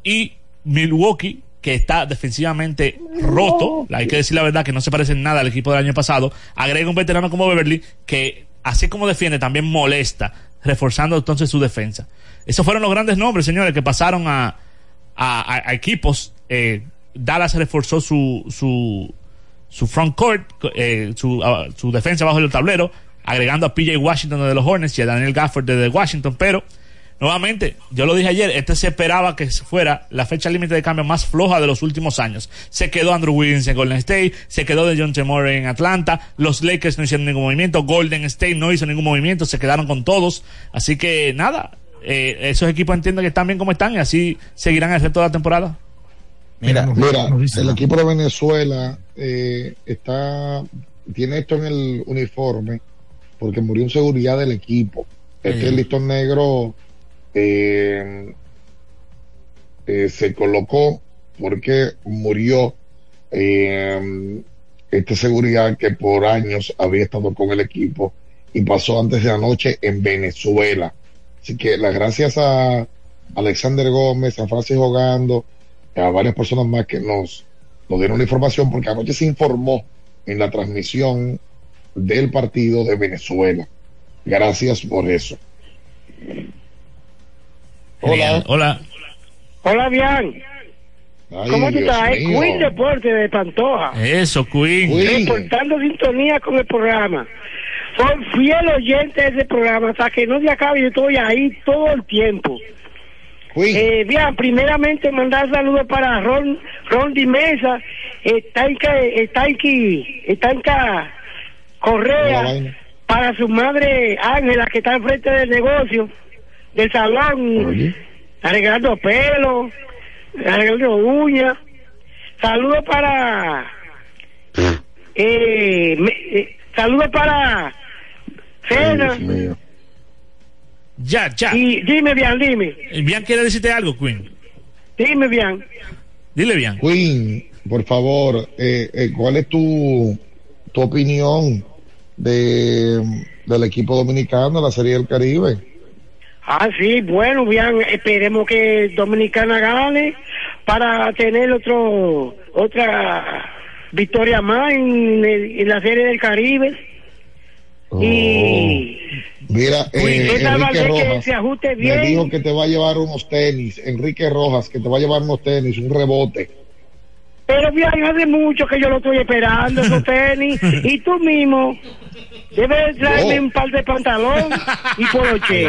Y Milwaukee, que está defensivamente roto, hay que decir la verdad que no se parece en nada al equipo del año pasado, agrega un veterano como Beverly que, así como defiende, también molesta, reforzando entonces su defensa. Esos fueron los grandes nombres, señores, que pasaron a, a, a- a equipos. Eh, Dallas reforzó su, su, su front court, eh, su, ah, su defensa bajo el tablero, agregando a PJ Washington de los Hornets y a Daniel Gafford de Washington, pero nuevamente, yo lo dije ayer, este se esperaba que fuera la fecha límite de cambio más floja de los últimos años. Se quedó Andrew Wiggins en Golden State, se quedó de John Temore en Atlanta, los Lakers no hicieron ningún movimiento, Golden State no hizo ningún movimiento, se quedaron con todos. Así que nada, eh, esos equipos entienden que están bien como están y así seguirán el resto de la temporada. Mira, mira, el equipo de Venezuela eh, está tiene esto en el uniforme porque murió en seguridad del equipo. Este Sí. listón negro eh, eh, se colocó porque murió eh, este seguridad que por años había estado con el equipo y pasó antes de anoche en Venezuela. Así que las gracias a Alexander Gómez, a Francisco Gando, a varias personas más que nos, nos dieron la información porque anoche se informó en la transmisión del partido de Venezuela. Gracias por eso. Hola. Hola. Hola, bien. Ay, ¿Cómo tú Dios estás? Es mío. Queen Deporte de Pantoja. Eso, Queen. Reportando sintonía con el programa. Soy fiel oyente de ese programa. Hasta que no se acabe, yo estoy ahí todo el tiempo. Eh, bien, primeramente mandar saludos para Ron, Ron Di Mesa, Estanca, Estanqui, Estanca Correa, para su madre Ángela, que está enfrente del negocio, del salón, arreglando pelo, arreglando uñas. Saludos para. Eh, eh, saludos para. Cena. Ya, ya. Y dime, bien, dime. Bien quiere decirte algo, Queen. Dime, bien. Dile bien. Queen, por favor, eh, eh, ¿cuál es tu, tu opinión de, del equipo dominicano la Serie del Caribe? Ah, sí, bueno, bien, esperemos que Dominicana gane para tener otro otra victoria más en, el- en la Serie del Caribe. Y Mira, eh, ¿qué tal, Enrique Valdés, que Rojas se ajuste me bien? dijo que te va a llevar unos tenis. Enrique Rojas, que te va a llevar unos tenis, un rebote. Pero bien, hace mucho que yo lo estoy esperando, esos tenis. y tú mismo debes traerme No. un par de pantalón y poloche.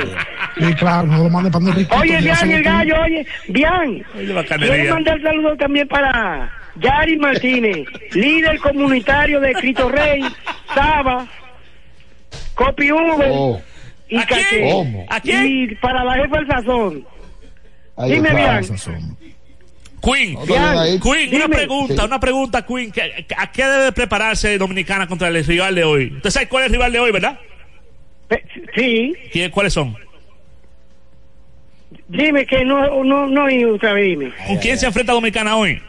Sí, claro, no lo mande para Enrique. Oye, bien, el gallo, oye, bien. Quiero mandar saludos también para Yari Martínez, líder comunitario de Cristo Rey, Saba, Copy Uber y Caché. ¿Cómo? Y para la jefa del sazón. Ahí Dime bien. Queen, Queen, una dime. pregunta, Sí. una pregunta, Queen. ¿qué- ¿A qué debe prepararse Dominicana contra el rival de hoy? Usted sabe cuál es el rival de hoy, ¿verdad? Sí. ¿Quién- ¿Cuáles son? Dime que no, no, no, y otra vez dime. ¿Con quién se enfrenta Dominicana hoy?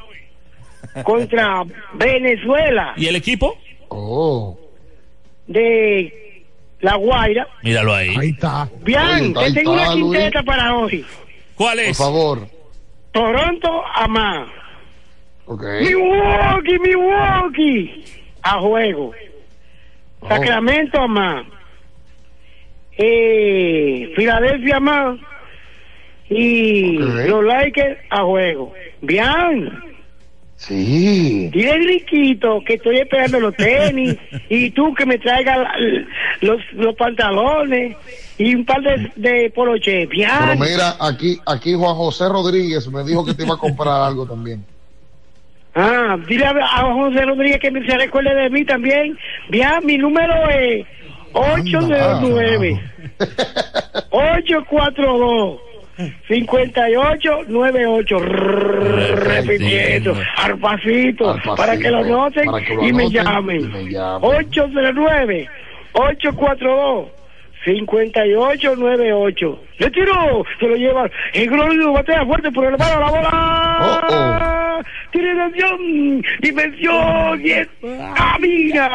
Contra Venezuela ¿Y el equipo? Oh. de La Guaira. Míralo ahí. Ahí está. Bien, te tengo una quinteta para hoy. ¿Cuál es? Por favor. Toronto a más. Ok. Milwaukee, Milwaukee. A juego. Sacramento a más. Eh, Filadelfia a más. Y los Lakers a juego. Bien. Sí. Dile Riquito que estoy esperando los tenis y tú que me traigas los, los pantalones y un par de, de poloche. Pero mira, aquí, aquí Juan José Rodríguez me dijo que te iba a comprar [laughs] algo también. Ah, dile a, a José Rodríguez que me se recuerde de mí también. Bien, mi número es 809 842 5898 repitiendo. Al pasito para que lo noten y me llamen y me llamen. 809 842 5898 le tiro se lo lleva el glorioso batea fuerte por el mano la bola tiene dimensión dimensión y es camina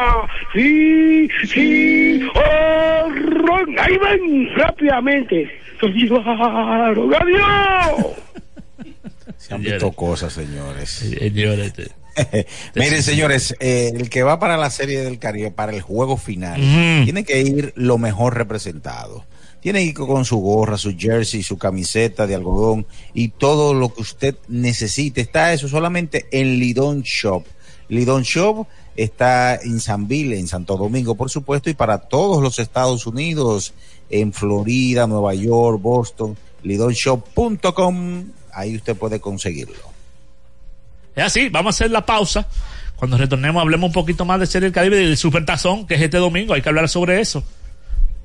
sí sí. Oh, ron, ahí ven rápidamente. Se lo llevaron adiós. Se han visto cosas, señores. Señores. [laughs] Miren, señores, eh, el que va para la Serie del Caribe, para el juego final, tiene que ir lo mejor representado. Tiene que ir con su gorra, su jersey, su camiseta de algodón y todo lo que usted necesite. Está eso solamente en Lidón Shop. Lidón Shop está en San Ville, en Santo Domingo, por supuesto, y para todos los Estados Unidos, en Florida, Nueva York, Boston, lidonshop.com, ahí usted puede conseguirlo. Es así, vamos a hacer la pausa. Cuando retornemos hablemos un poquito más de Serie del Caribe y del Super Tazón, que es este domingo, hay que hablar sobre eso.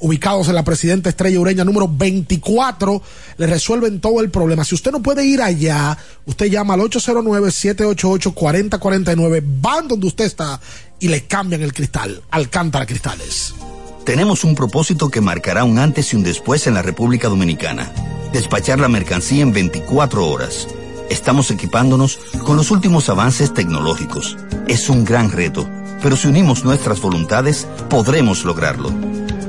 Ubicados en la Presidenta Estrella Ureña número 24, le resuelven todo el problema. Si usted no puede ir allá, usted llama al 809-788-4049, van donde usted está y le cambian el cristal. Alcántara Cristales. Tenemos un propósito que marcará un antes y un después en la República Dominicana. Despachar la mercancía en 24 horas. Estamos equipándonos con los últimos avances tecnológicos. Es un gran reto, pero si unimos nuestras voluntades, podremos lograrlo.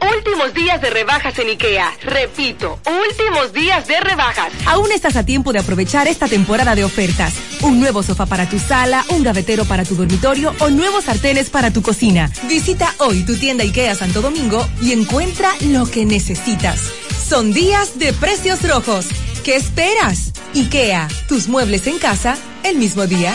Últimos días de rebajas en IKEA. Repito, últimos días de rebajas. Aún estás a tiempo de aprovechar esta temporada de ofertas. Un nuevo sofá para tu sala, un gavetero para tu dormitorio o nuevos sartenes para tu cocina. Visita hoy tu tienda IKEA Santo Domingo y encuentra lo que necesitas. Son días de precios rojos. ¿Qué esperas? IKEA, tus muebles en casa el mismo día.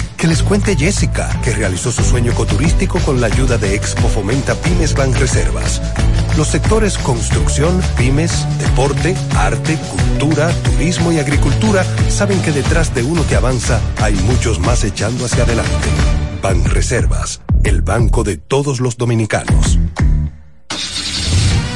Que les cuente Jessica, que realizó su sueño ecoturístico con la ayuda de Expo Fomenta Pymes Banreservas. Los sectores construcción, pymes, deporte, arte, cultura, turismo y agricultura saben que detrás de uno que avanza hay muchos más echando hacia adelante. Banreservas, el banco de todos los dominicanos.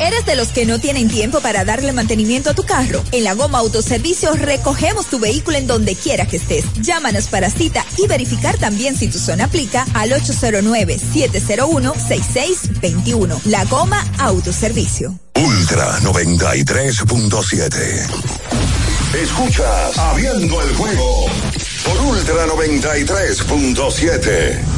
¿Eres de los que no tienen tiempo para darle mantenimiento a tu carro? En la Goma Autoservicio recogemos tu vehículo en donde quiera que estés. Llámanos para cita y verificar también si tu zona aplica al 809-701-6621. La Goma Autoservicio. Ultra 93.7. Escuchas Abriendo el juego por Ultra 93.7.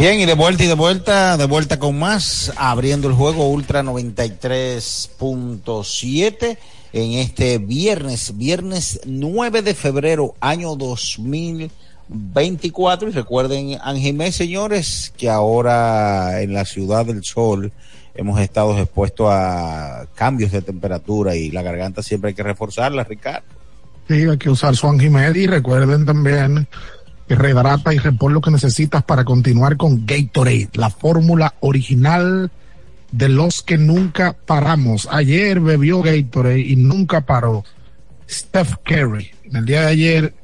Bien, y de vuelta y de vuelta, de vuelta con más, abriendo el juego Ultra 93.7 en este viernes, viernes 9 de febrero, año 2024. Y recuerden, Ángel, señores, que ahora en la ciudad del sol hemos estado expuestos a cambios de temperatura y la garganta siempre hay que reforzarla, Ricardo. Sí, hay que usar su Anjimed y recuerden también que rehidrata y repon lo que necesitas para continuar con Gatorade, la fórmula original de los que nunca paramos. Ayer bebió Gatorade y nunca paró. Steph Curry, en el día de ayer,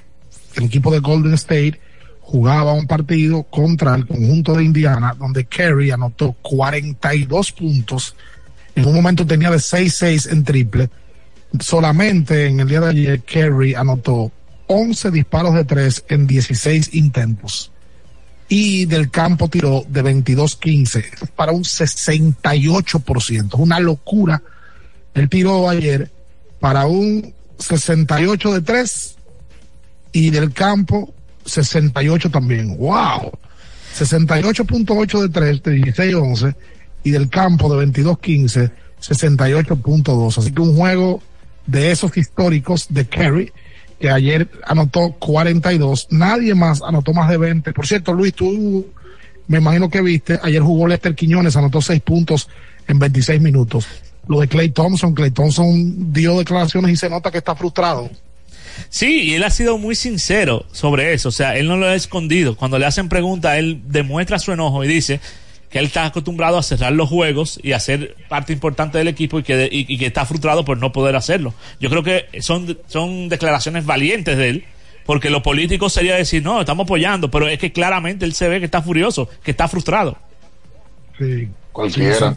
el equipo de Golden State jugaba un partido contra el conjunto de Indiana, donde Curry anotó 42 puntos. En un momento tenía de 6-6 en triple. Solamente en el día de ayer, Curry anotó 11 disparos de 3 en 16 intentos. Y del campo tiró de 22-15 para un 68%. Una locura. Él tiró ayer para un 68 de 3 y del campo 68 también. ¡Wow! 68.8 de 3 de 16-11 y del campo de 22-15 68.2. Así que un juego de esos históricos de Kerry que ayer anotó 42, nadie más anotó más de 20. Por cierto, Luis, tú me imagino que viste, ayer jugó Lester Quiñones, anotó 6 puntos en 26 minutos. Lo de Clay Thompson, Clay Thompson dio declaraciones y se nota que está frustrado. Sí, y él ha sido muy sincero sobre eso, o sea, él no lo ha escondido. Cuando le hacen preguntas, él demuestra su enojo y dice que él está acostumbrado a cerrar los juegos y a ser parte importante del equipo y que, y, que está frustrado por no poder hacerlo. Yo creo que son, son declaraciones valientes de él, porque lo político sería decir, no, estamos apoyando, pero es que claramente él se ve que está furioso, que está frustrado. Sí, cualquiera.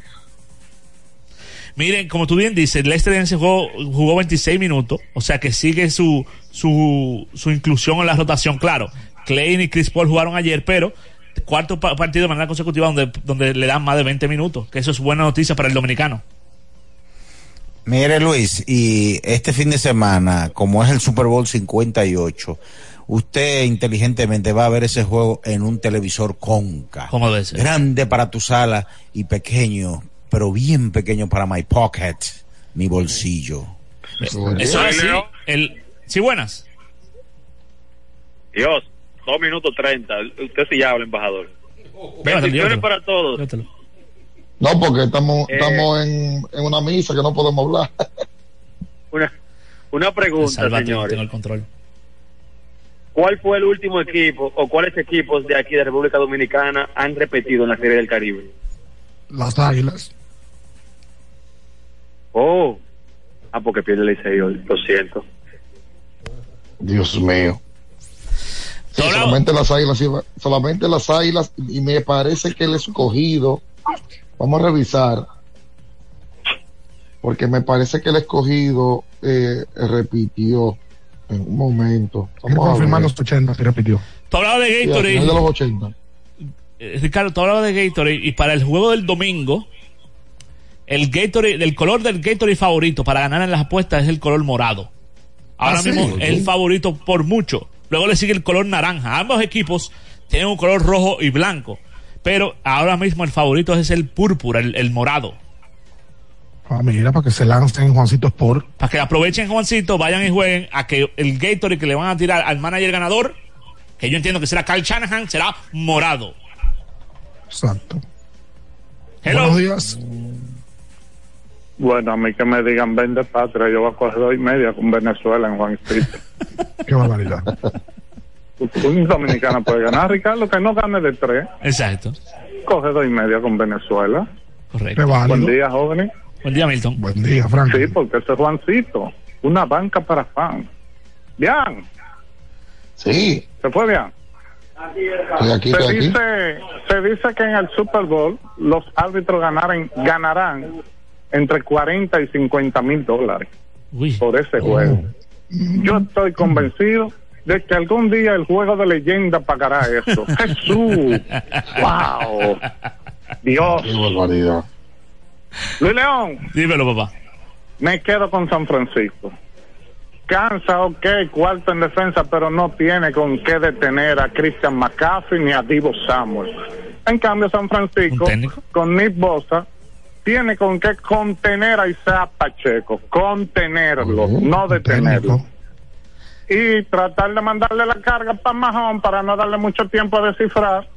Miren, como tú bien dices, ese juego jugó 26 minutos, o sea que sigue su, su, su inclusión en la rotación. Claro, Clay y Chris Paul jugaron ayer, pero cuarto partido de manera consecutiva donde, donde le dan más de 20 minutos, que eso es buena noticia para el dominicano. Mire Luis, y este fin de semana, como es el Super Bowl 58, usted inteligentemente va a ver ese juego en un televisor conca. ¿Cómo debe ser? Grande para tu sala y pequeño, pero bien pequeño para my pocket, mi bolsillo. Eso es así. El, sí, buenas. Dios, dos minutos treinta. Usted sí ya habla, embajador. Bendiciones para todos. No, porque estamos, Eh. estamos en, en una misa que no podemos hablar. [laughs] Una, una pregunta, Salvate, señores. tengo el control. ¿Cuál fue el último equipo o cuáles equipos de aquí de República Dominicana han repetido en la Serie del Caribe? Las águilas. Oh, ah, porque pierde el Licey hoy, lo siento. Dios mío. Sí, solamente las águilas, solamente las águilas, y me parece que el escogido, vamos a revisar, porque me parece que el escogido eh, repitió en un momento. Quiero Vamos a confirmar ver. los 80, se repitió. Tú hablabas de Gatorade. final de los 80. Eh, Ricardo, tú hablabas de Gatorade y para el juego del domingo, el Gatorade, el color del Gatorade favorito para ganar en las apuestas es el color morado. Ahora Ah, ¿sí? mismo el favorito por mucho. Luego le sigue el color naranja. Ambos equipos tienen un color rojo y blanco. Pero ahora mismo el favorito es el púrpura, el, el morado. Ah, mira, para que se lancen Juancito Sport. Para que aprovechen, Juancito, vayan y jueguen a que el Gatorade que le van a tirar al manager ganador, que yo entiendo que será Carl Shanahan, será morado. Exacto. Hello. Buenos días. Bueno, a mí que me digan vende patria, yo voy a coger dos y media con Venezuela en Juancito. [laughs] Qué barbaridad. Un dominicano puede ganar, Ricardo, que no gane de tres. Exacto. Coge dos y media con Venezuela. Correcto. Buen día, jóvenes. Buen día, Milton. Buen día, Frank. Sí, porque ese es Juancito. Una banca para fans. Bien, Sí, se fue bien. Estoy aquí, se, aquí. dice, se dice que en el Super Bowl los árbitros ganarán, ganarán entre 40 y 50 mil dólares por ese juego. Yo estoy convencido de que algún día el juego de leyenda pagará eso. [laughs] Jesús, wow, Dios. Qué barbaridad. Luis León. Dímelo, papá. Me quedo con San Francisco. Cansa, ok, cuarto en defensa, pero no tiene con qué detener a Christian McCaffrey ni a Divo Samuel. En cambio, San Francisco, con Nick Bosa, tiene con qué contener a Isaac Pacheco, contenerlo, no detenerlo. Y tratar de mandarle la carga para Mahón para no darle mucho tiempo a descifrar.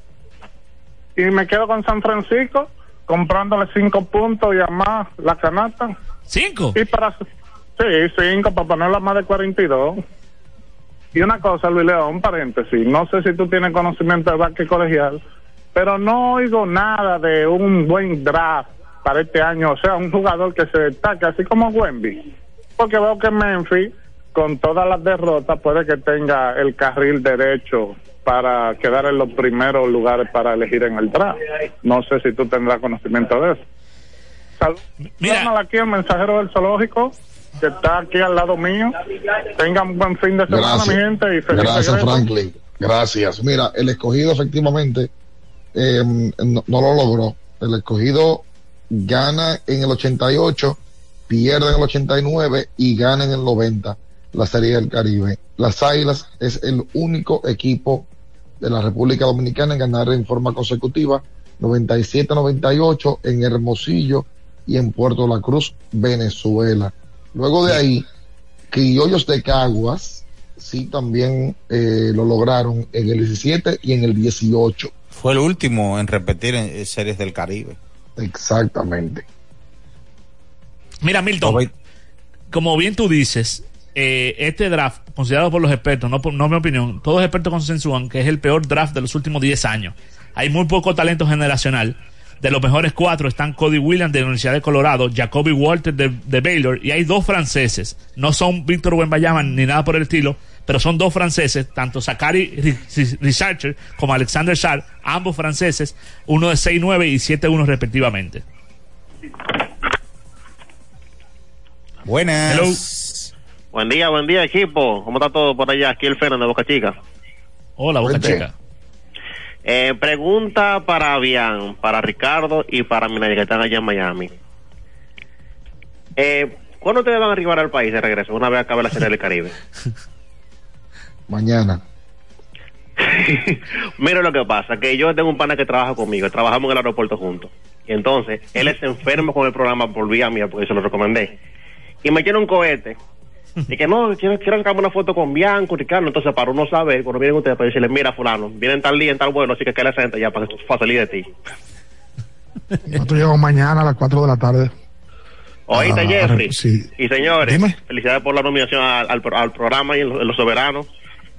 Y me quedo con San Francisco, comprándole cinco puntos y a más la canasta. ¿Cinco? Y para. Sí, cinco, para ponerla más de 42. Y una cosa, Luis León, paréntesis. No sé si tú tienes conocimiento de básquet colegial, pero no oigo nada de un buen draft para este año. O sea, un jugador que se destaque, así como Wemby. Porque veo que Memphis, con todas las derrotas, puede que tenga el carril derecho para quedar en los primeros lugares para elegir en el draft. No sé si tú tendrás conocimiento de eso. Saludos aquí el mensajero del zoológico que está aquí al lado mío. Tengan un buen fin de semana, Gracias. mi gente, y feliz Gracias, regreso. Franklin. Gracias. Mira, el escogido efectivamente eh, no, no lo logró. El escogido gana en el 88, pierde en el 89 y gana en el 90 la Serie del Caribe. Las Águilas es el único equipo de la República Dominicana en ganar en forma consecutiva 97-98 en Hermosillo y en Puerto La Cruz, Venezuela. Luego de ahí, Criollos de Caguas sí también eh, lo lograron en el 17 y en el 18. Fue el último en repetir en series del Caribe. Exactamente. Mira, Milton, como bien tú dices, eh, este draft, considerado por los expertos, no, por, no mi opinión, todos los expertos consensúan que es el peor draft de los últimos 10 años. Hay muy poco talento generacional. De los mejores cuatro están Cody Williams de la Universidad de Colorado, Jacoby Walter de, de Baylor y hay dos franceses. No son Víctor Wembanyama ni nada por el estilo, pero son dos franceses, tanto Zachary Researcher como Alexander Shar, ambos franceses, uno de 6'9 y 7'1 respectivamente. Buenas. Buen día, buen día, equipo. ¿Cómo está todo por allá? Aquí el Fernández de Boca Chica. Hola, Boca Vente. Chica. Eh, pregunta para Bian, para Ricardo y para Minaya, que están allá en Miami. Eh, ¿Cuándo ustedes van a arribar al país de regreso? Una vez acabe la Serie del Caribe. [laughs] Mañana. [laughs] Mira lo que pasa, que yo tengo un pana que trabaja conmigo, trabajamos en el aeropuerto juntos. Y entonces, él es enfermo con el programa por vía mía, porque se lo recomendé. Y me tiene un cohete. Y que no, quiero, quiero sacarme una foto con Bianco, Ricardo. Entonces, para uno saber, cuando vienen ustedes, para decirle, mira, fulano, vienen tal día, en tal vuelo, así que que le frente ya para, para salir de ti. [laughs] Nosotros llegamos mañana a las 4 de la tarde. Oíste, Ah, Jeffrey. sí. Y señores, Dime. felicidades por la nominación al, al, pro- al programa y en los, en los soberanos,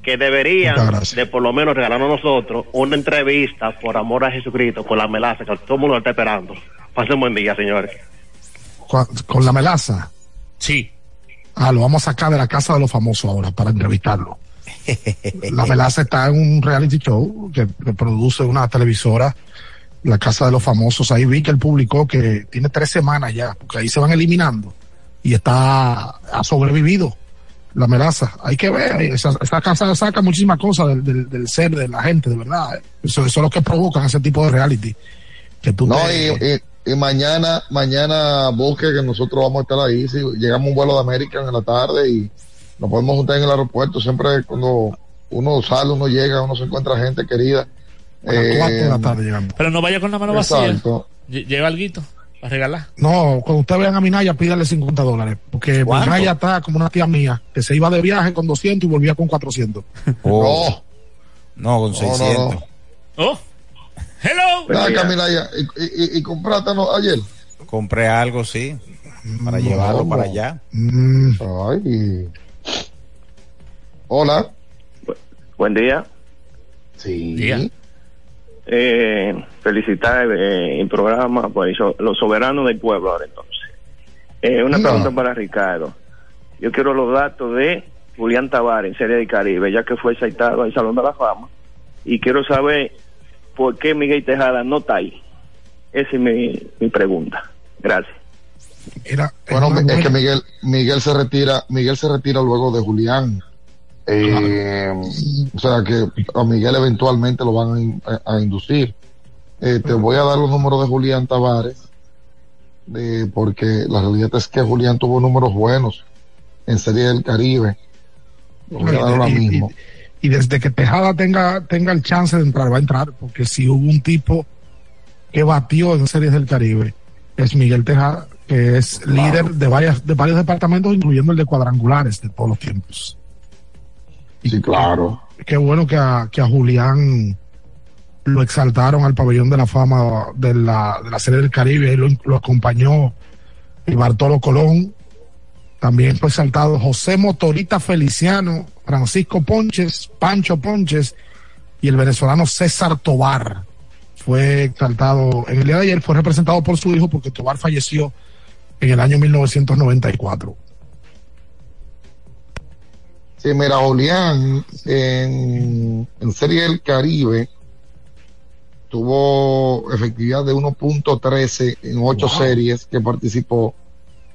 que deberían de por lo menos regalarnos a nosotros una entrevista por amor a Jesucristo con la melaza, que todo el mundo está esperando. Pasen buen día, señores. Con, con la melaza. Sí. Ah, lo vamos a sacar de la casa de los famosos ahora para entrevistarlo. [laughs] La melaza está en un reality show que, que produce una televisora, la casa de los famosos. Ahí vi que él publicó que tiene tres semanas ya, porque ahí se van eliminando y está, ha sobrevivido la melaza. Hay que ver, esa, esa casa saca muchísimas cosas del, del, del ser de la gente, de verdad. ¿eh? Eso, eso es lo que provocan ese tipo de reality. Que tú No, te- y, y- y mañana, mañana busque que nosotros vamos a estar ahí. Si llegamos a un vuelo de América en la tarde y nos podemos juntar en el aeropuerto. Siempre cuando uno sale, uno llega, uno se encuentra gente querida. a las de la Eh, tarde llegando. Pero no vaya con la mano vacía. Lleva algo para regalar. No, cuando usted vean a Minaya, pídale 50 dólares. Porque ¿Cuánto? Minaya está como una tía mía, que se iba de viaje con 200 y volvía con 400. [laughs] Oh. No, con No, 600. no, Oh. Hello. Ven acá, Minaya, y, y, y, y compraste ¿no? ayer. Compré algo, sí, para llevarlo ¿Cómo? para allá. Ay. Hola. Buen día. Sí. Eh, felicitar eh, el programa, pues los soberanos del pueblo ahora entonces. Eh, una No. pregunta para Ricardo. Yo quiero los datos de Julián Tavares en Serie del Caribe, ya que fue citado al Salón de la Fama y quiero saber por qué Miguel Tejada no está ahí. Esa es mi, mi pregunta. Gracias. bueno, es que Miguel, Miguel se retira, Miguel se retira luego de Julián. Eh, o sea que a Miguel eventualmente lo van a, inducir. Eh, te voy a dar los números de Julián Tavares, eh, porque la realidad es que Julián tuvo números buenos en Serie del Caribe. y, desde que Tejada tenga, tenga el chance de entrar, va a entrar, porque si hubo un tipo que batió en Series del Caribe, es Miguel Tejada, que es líder de, varias, de varios departamentos, incluyendo el de cuadrangulares de todos los tiempos. Sí, claro. Qué bueno que a, que a Julián lo exaltaron al pabellón de la fama de la, de la Serie del Caribe, y lo, acompañó el Bartolo Colón, también fue exaltado José Motorita Feliciano, Francisco Ponches, Pancho Ponches y el venezolano César Tobar. Fue exaltado en el día de ayer, fue representado por su hijo porque Tobar falleció en el año 1994. Mira, Julián en, en Serie del Caribe tuvo efectividad de 1.13 en ocho series que participó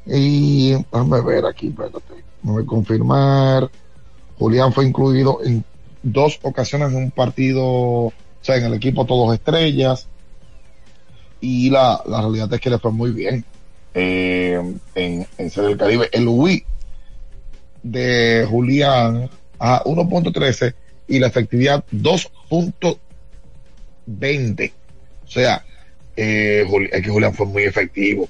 y déjame ver aquí, espérate. voy a confirmar. Julián fue incluido en dos ocasiones en un partido, o sea, en el equipo Todos Estrellas. Y la, la realidad es que le fue muy bien eh, en, en Serie del Caribe. El Wii de Julián a 1.13 y la efectividad 2.20. O sea, eh, es que Julián fue muy efectivo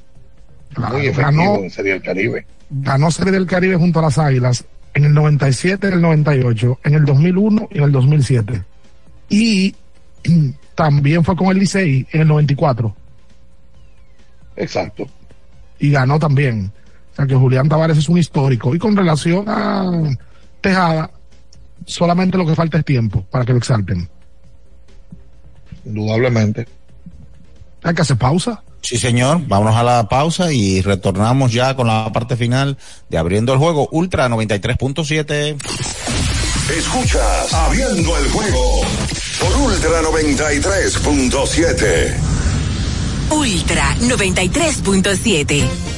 muy efectivo ganó, en Serie del Caribe. Ganó Serie del Caribe junto a las Águilas en el 97, en el 98, en el 2001 y en el 2007. Y también fue con el Licey en el 94. Exacto. Y ganó también. Sea que Julián Tavares es un histórico. Y con relación a Tejada, solamente lo que falta es tiempo para que lo exalten. Indudablemente. Hay que hacer pausa. Sí, señor. Vámonos a la pausa y retornamos ya con la parte final de Abriendo el Juego Ultra 93.7. Escuchas Abriendo el Juego por Ultra 93.7. Ultra 93.7.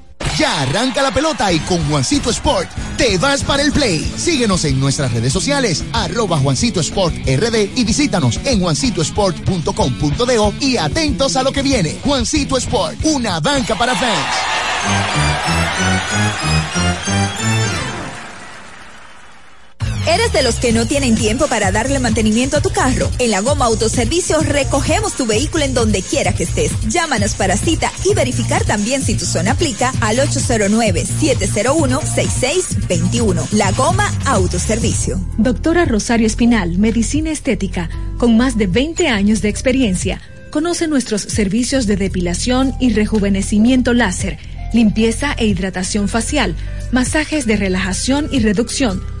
Ya arranca la pelota y con Juancito Sport te vas para el play. Síguenos en nuestras redes sociales, arroba Juancito Sport RD y visítanos en juancitosport.com.de y atentos a lo que viene. Juancito Sport, una banca para fans. ¿Eres de los que no tienen tiempo para darle mantenimiento a tu carro? En la Goma Autoservicio recogemos tu vehículo en donde quiera que estés. Llámanos para cita y verificar también si tu zona aplica al 809-701-6621. La Goma Autoservicio. Doctora Rosario Espinal, Medicina Estética, con más de 20 años de experiencia. Conoce nuestros servicios de depilación y rejuvenecimiento láser, limpieza e hidratación facial, masajes de relajación y reducción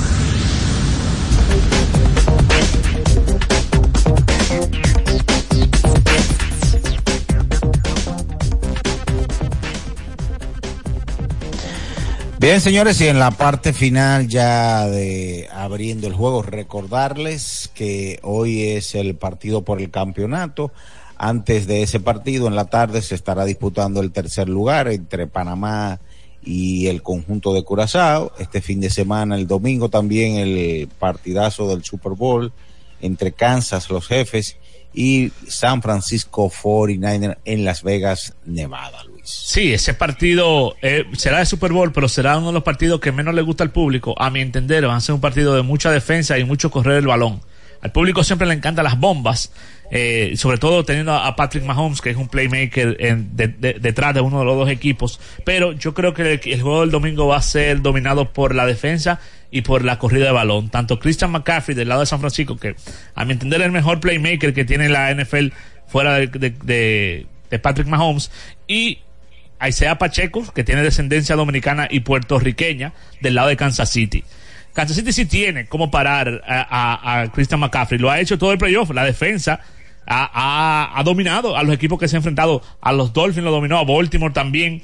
Bien, señores, y en la parte final ya de abriendo el juego, recordarles que hoy es el partido por el campeonato. Antes de ese partido, en la tarde, se estará disputando el tercer lugar entre Panamá y el conjunto de Curazao. Este fin de semana, el domingo, también el partidazo del Super Bowl entre Kansas, los jefes, y San Francisco 49 en Las Vegas, Nevada. Sí, ese partido eh, será de Super Bowl, pero será uno de los partidos que menos le gusta al público. A mi entender, va a ser un partido de mucha defensa y mucho correr el balón. Al público siempre le encantan las bombas, eh, sobre todo teniendo a Patrick Mahomes, que es un playmaker detrás de uno de los dos equipos. Pero yo creo que el, juego del domingo va a ser dominado por la defensa y por la corrida de balón. Tanto Christian McCaffrey del lado de San Francisco, que a mi entender es el mejor playmaker que tiene la NFL fuera de, de Patrick Mahomes, y Isaiah Pacheco, que tiene descendencia dominicana y puertorriqueña, del lado de Kansas City. Kansas City sí tiene cómo parar a, a, a Christian McCaffrey. Lo ha hecho todo el playoff. La defensa ha, ha, ha, dominado a los equipos que se han enfrentado. A los Dolphins lo dominó, a Baltimore también.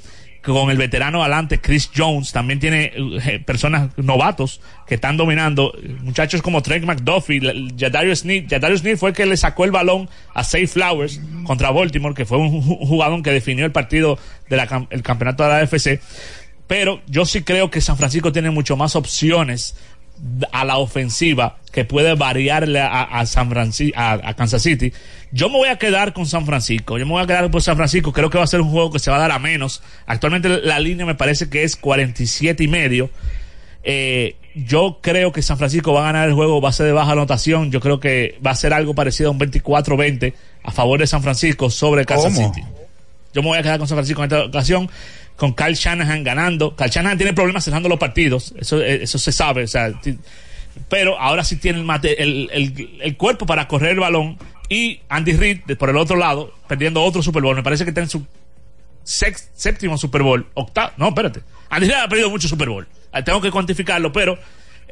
Con el veterano adelante, Chris Jones, también tiene eh, personas novatos que están dominando. Muchachos como Trent McDuffie, Jadarius Smith. Jadarius Smith fue el que le sacó el balón a Safe Flowers contra Baltimore, que fue un jugador que definió el partido del de campeonato de la AFC. Pero yo sí creo que San Francisco tiene mucho más opciones a la ofensiva que puede variarle a, a San Francisco, a, a, Kansas City. Yo me voy a quedar con San Francisco. Yo me voy a quedar por San Francisco. Creo que va a ser un juego que se va a dar a menos. Actualmente la línea me parece que es 47 y medio. Eh, yo creo que San Francisco va a ganar el juego, va a ser de baja anotación. Yo creo que va a ser algo parecido a un 24-20 a favor de San Francisco sobre Kansas ¿Cómo? City. Yo me voy a quedar con San Francisco en esta ocasión con Kyle Shanahan ganando. Kyle Shanahan tiene problemas cerrando los partidos, eso, eso se sabe, o sea, pero ahora sí tiene el, el, el, cuerpo para correr el balón y Andy Reid por el otro lado perdiendo otro Super Bowl. Me parece que está en su sex, séptimo Super Bowl, octavo, no, espérate. Andy Reid ha perdido mucho Super Bowl. Tengo que cuantificarlo, pero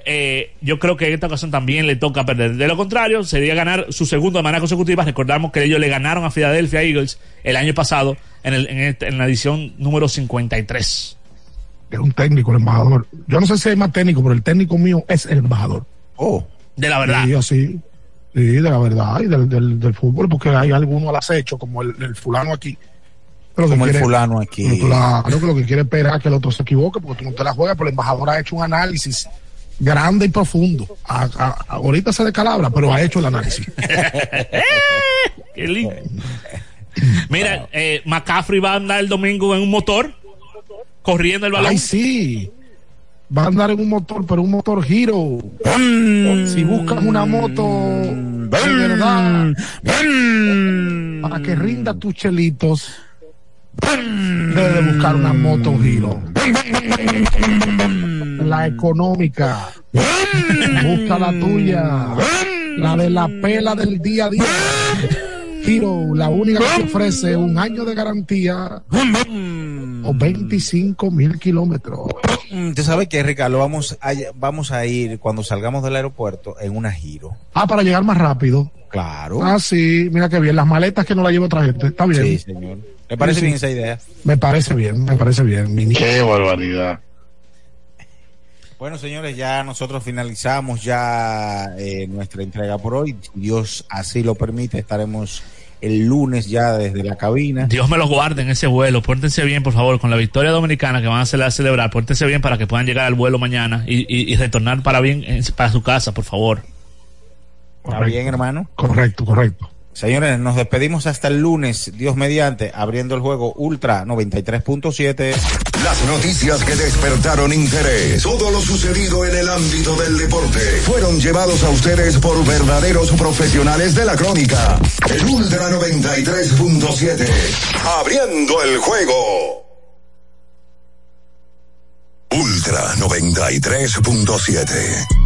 eh, yo creo que en esta ocasión también le toca perder. De lo contrario, sería ganar su segundo de manera consecutiva. Recordamos que ellos le ganaron a Philadelphia Eagles el año pasado en, el, en, el, en la edición número 53. Es un técnico, el embajador. Yo no sé si hay más técnico, pero el técnico mío es el embajador. Oh, de la verdad. Sí, así. Sí, de la verdad y del, del, del fútbol, porque hay alguno al acecho, como el, el fulano aquí. Pero como el quiere, fulano aquí. Claro, que lo que quiere esperar es que el otro se equivoque, porque tú no te la juegas, pero el embajador ha hecho un análisis grande y profundo. A, a, a, ahorita se descalabra, pero ha hecho el análisis. [laughs] Qué lindo. Mira, eh, McCaffrey va a andar el domingo en un motor, corriendo el balón. Ay, sí. Va a andar en un motor, pero un motor giro. Si buscas una moto mm. de verdad, mm. para que rinda tus chelitos, debes buscar una moto giro. La económica. Busca la tuya. La de la pela del día a día. Giro, la única que ofrece un año de garantía o 25 mil kilómetros. ¿Tú sabes qué, Ricardo? Vamos a, vamos a ir cuando salgamos del aeropuerto en una giro. Ah, para llegar más rápido. Claro. Ah, sí, mira qué bien. Las maletas que no la lleva otra gente. Está bien. Sí, señor. ¿Me parece sí, bien esa idea? Me parece bien, me parece bien. Mi qué barbaridad. Bueno, señores, ya nosotros finalizamos ya eh, nuestra entrega por hoy. Dios así lo permite, estaremos el lunes ya desde la cabina. Dios me los guarde en ese vuelo. Pórtense bien, por favor, con la victoria dominicana que van a celebrar. Pórtense bien para que puedan llegar al vuelo mañana y, y, y retornar para bien para su casa, por favor. ¿Está bien, hermano? Correcto, correcto. Señores, nos despedimos hasta el lunes, Dios mediante, abriendo el juego Ultra 93.7. Las noticias que despertaron interés, todo lo sucedido en el ámbito del deporte, fueron llevados a ustedes por verdaderos profesionales de la crónica. El Ultra 93.7, abriendo el juego. 93.7.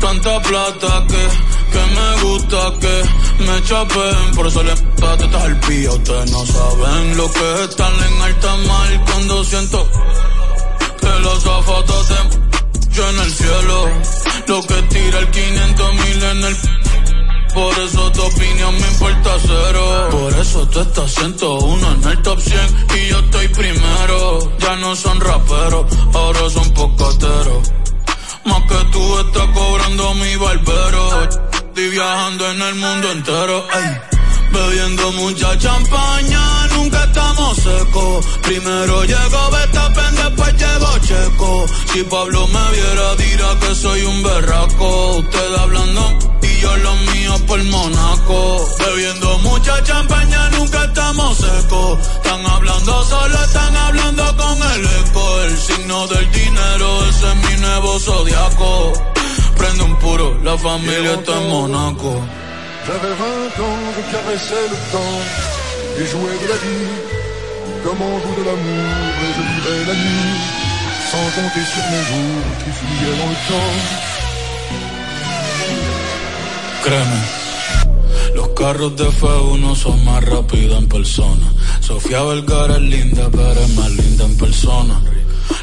Tanta plata que, que me gusta que me chapen. Por eso le da tetas al pía. Ustedes no saben lo que es estar en alta mar cuando siento que los zapatos te en el cielo. Lo que tira el 500 mil en el por eso tu opinión me importa cero. Por eso tú estás 101 en el top 100 y yo estoy primero. Ya no son raperos, ahora son pocateros. Más que tú estás cobrando mi barbero. Estoy viajando en el mundo entero. Ay. Bebiendo mucha champaña, nunca estamos secos. Primero llegó Betapen, después llegó Checo. Si Pablo me viera, dirá que soy un berraco. Usted hablando y yo lo mío por Monaco. Bebiendo mucha champaña, nunca estamos secos. Están hablando solo, están hablando con el eco. El signo del dinero, ese es mi nuevo zodiaco. Prende un puro, la familia está en Monaco. J'avais 20 ans, je caressais le temps et jouais de la vie comme on joue de l'amour et je vivais la nuit sans compter sur mes jours qui fuyaient dans le temps. Créeme, los carros de F1 son más rápidos en persona. Sofía Vergara es linda, pero es más linda en persona.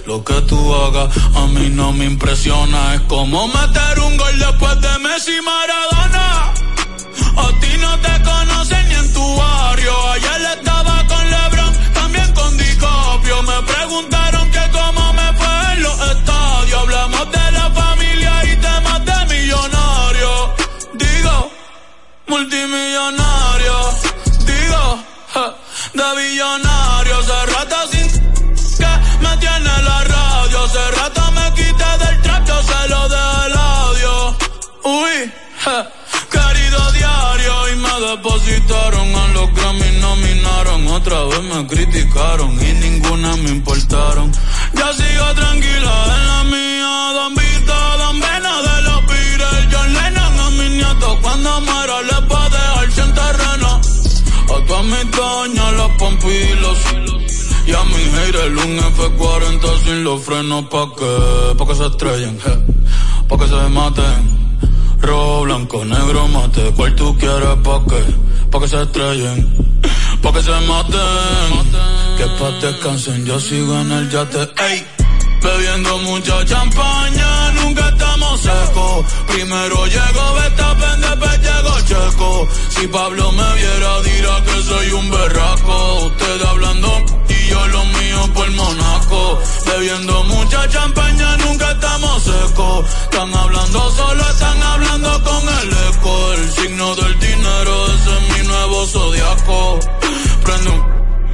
Lo que tú hagas a mí no me impresiona. Es como meter un gol después de Messi Maradona. A ti no te conocen ni en tu barrio. Ayer Grammy, nominaron. Otra vez me criticaron y ninguna me importaron. Ya sigo tranquila en la mía. Don Vito, Don Vena de los Beatles. John Lennon a mis nietos. Cuando muera les va a dejar sin terreno. A todas mis doñas, los pompilos. Y a mi haters un F40 sin los frenos pa' que, pa' que se estrellen, pa' que se maten. Rojo, blanco, negro, mate, cual tú quieres pa' que, pa' que se estrellen, pa' que se maten. Que pa' descansen, yo sigo en el yate, ey. Bebiendo mucha champaña, nunca estamos secos. Primero llegó Betapen, después llegó Checo. Si Pablo me viera, dirá que soy un berraco.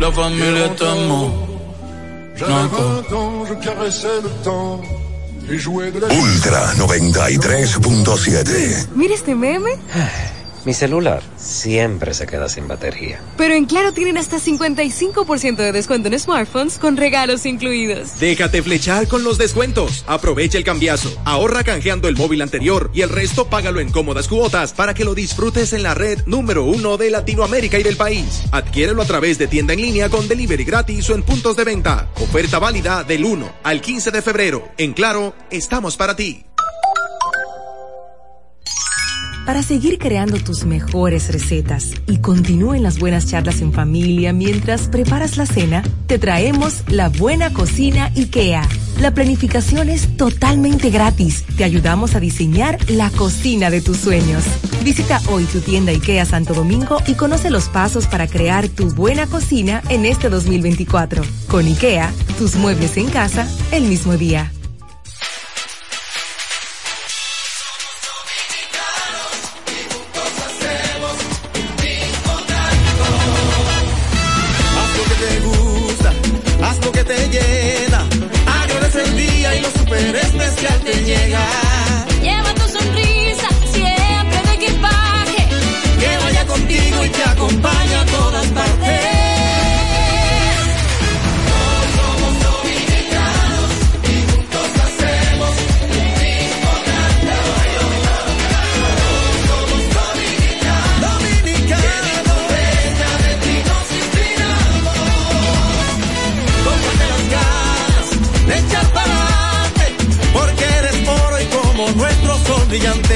La familia está en Monaco. J'avais 20 ans, je caressais le temps et jouais de la vie. Ultra 93.7. Mira este meme. Mi celular siempre se queda sin batería. Pero en Claro tienen hasta 55% de descuento en smartphones con regalos incluidos. Déjate flechar con los descuentos. Aprovecha el cambiazo. Ahorra canjeando el móvil anterior y el resto págalo en cómodas cuotas para que lo disfrutes en la red número uno de Latinoamérica y del país. Adquiérelo a través de tienda en línea con delivery gratis o en puntos de venta. Oferta válida del 1 al 15 de febrero. En Claro, estamos para ti. Para seguir creando tus mejores recetas y continúen las buenas charlas en familia mientras preparas la cena, te traemos la buena cocina IKEA. La planificación es totalmente gratis. Te ayudamos a diseñar la cocina de tus sueños. Visita hoy tu tienda IKEA Santo Domingo y conoce los pasos para crear tu buena cocina en este 2024. Con IKEA, tus muebles en casa el mismo día. Te acompaña a todas partes. Oh, somos dominicanos y juntos hacemos el mismo gran trabajo. Oh, somos dominicanos. Dominicanos, ven a decirnos y opinamos. Tómate las gas, echad para adelante, porque eres moro y como nuestro son brillante.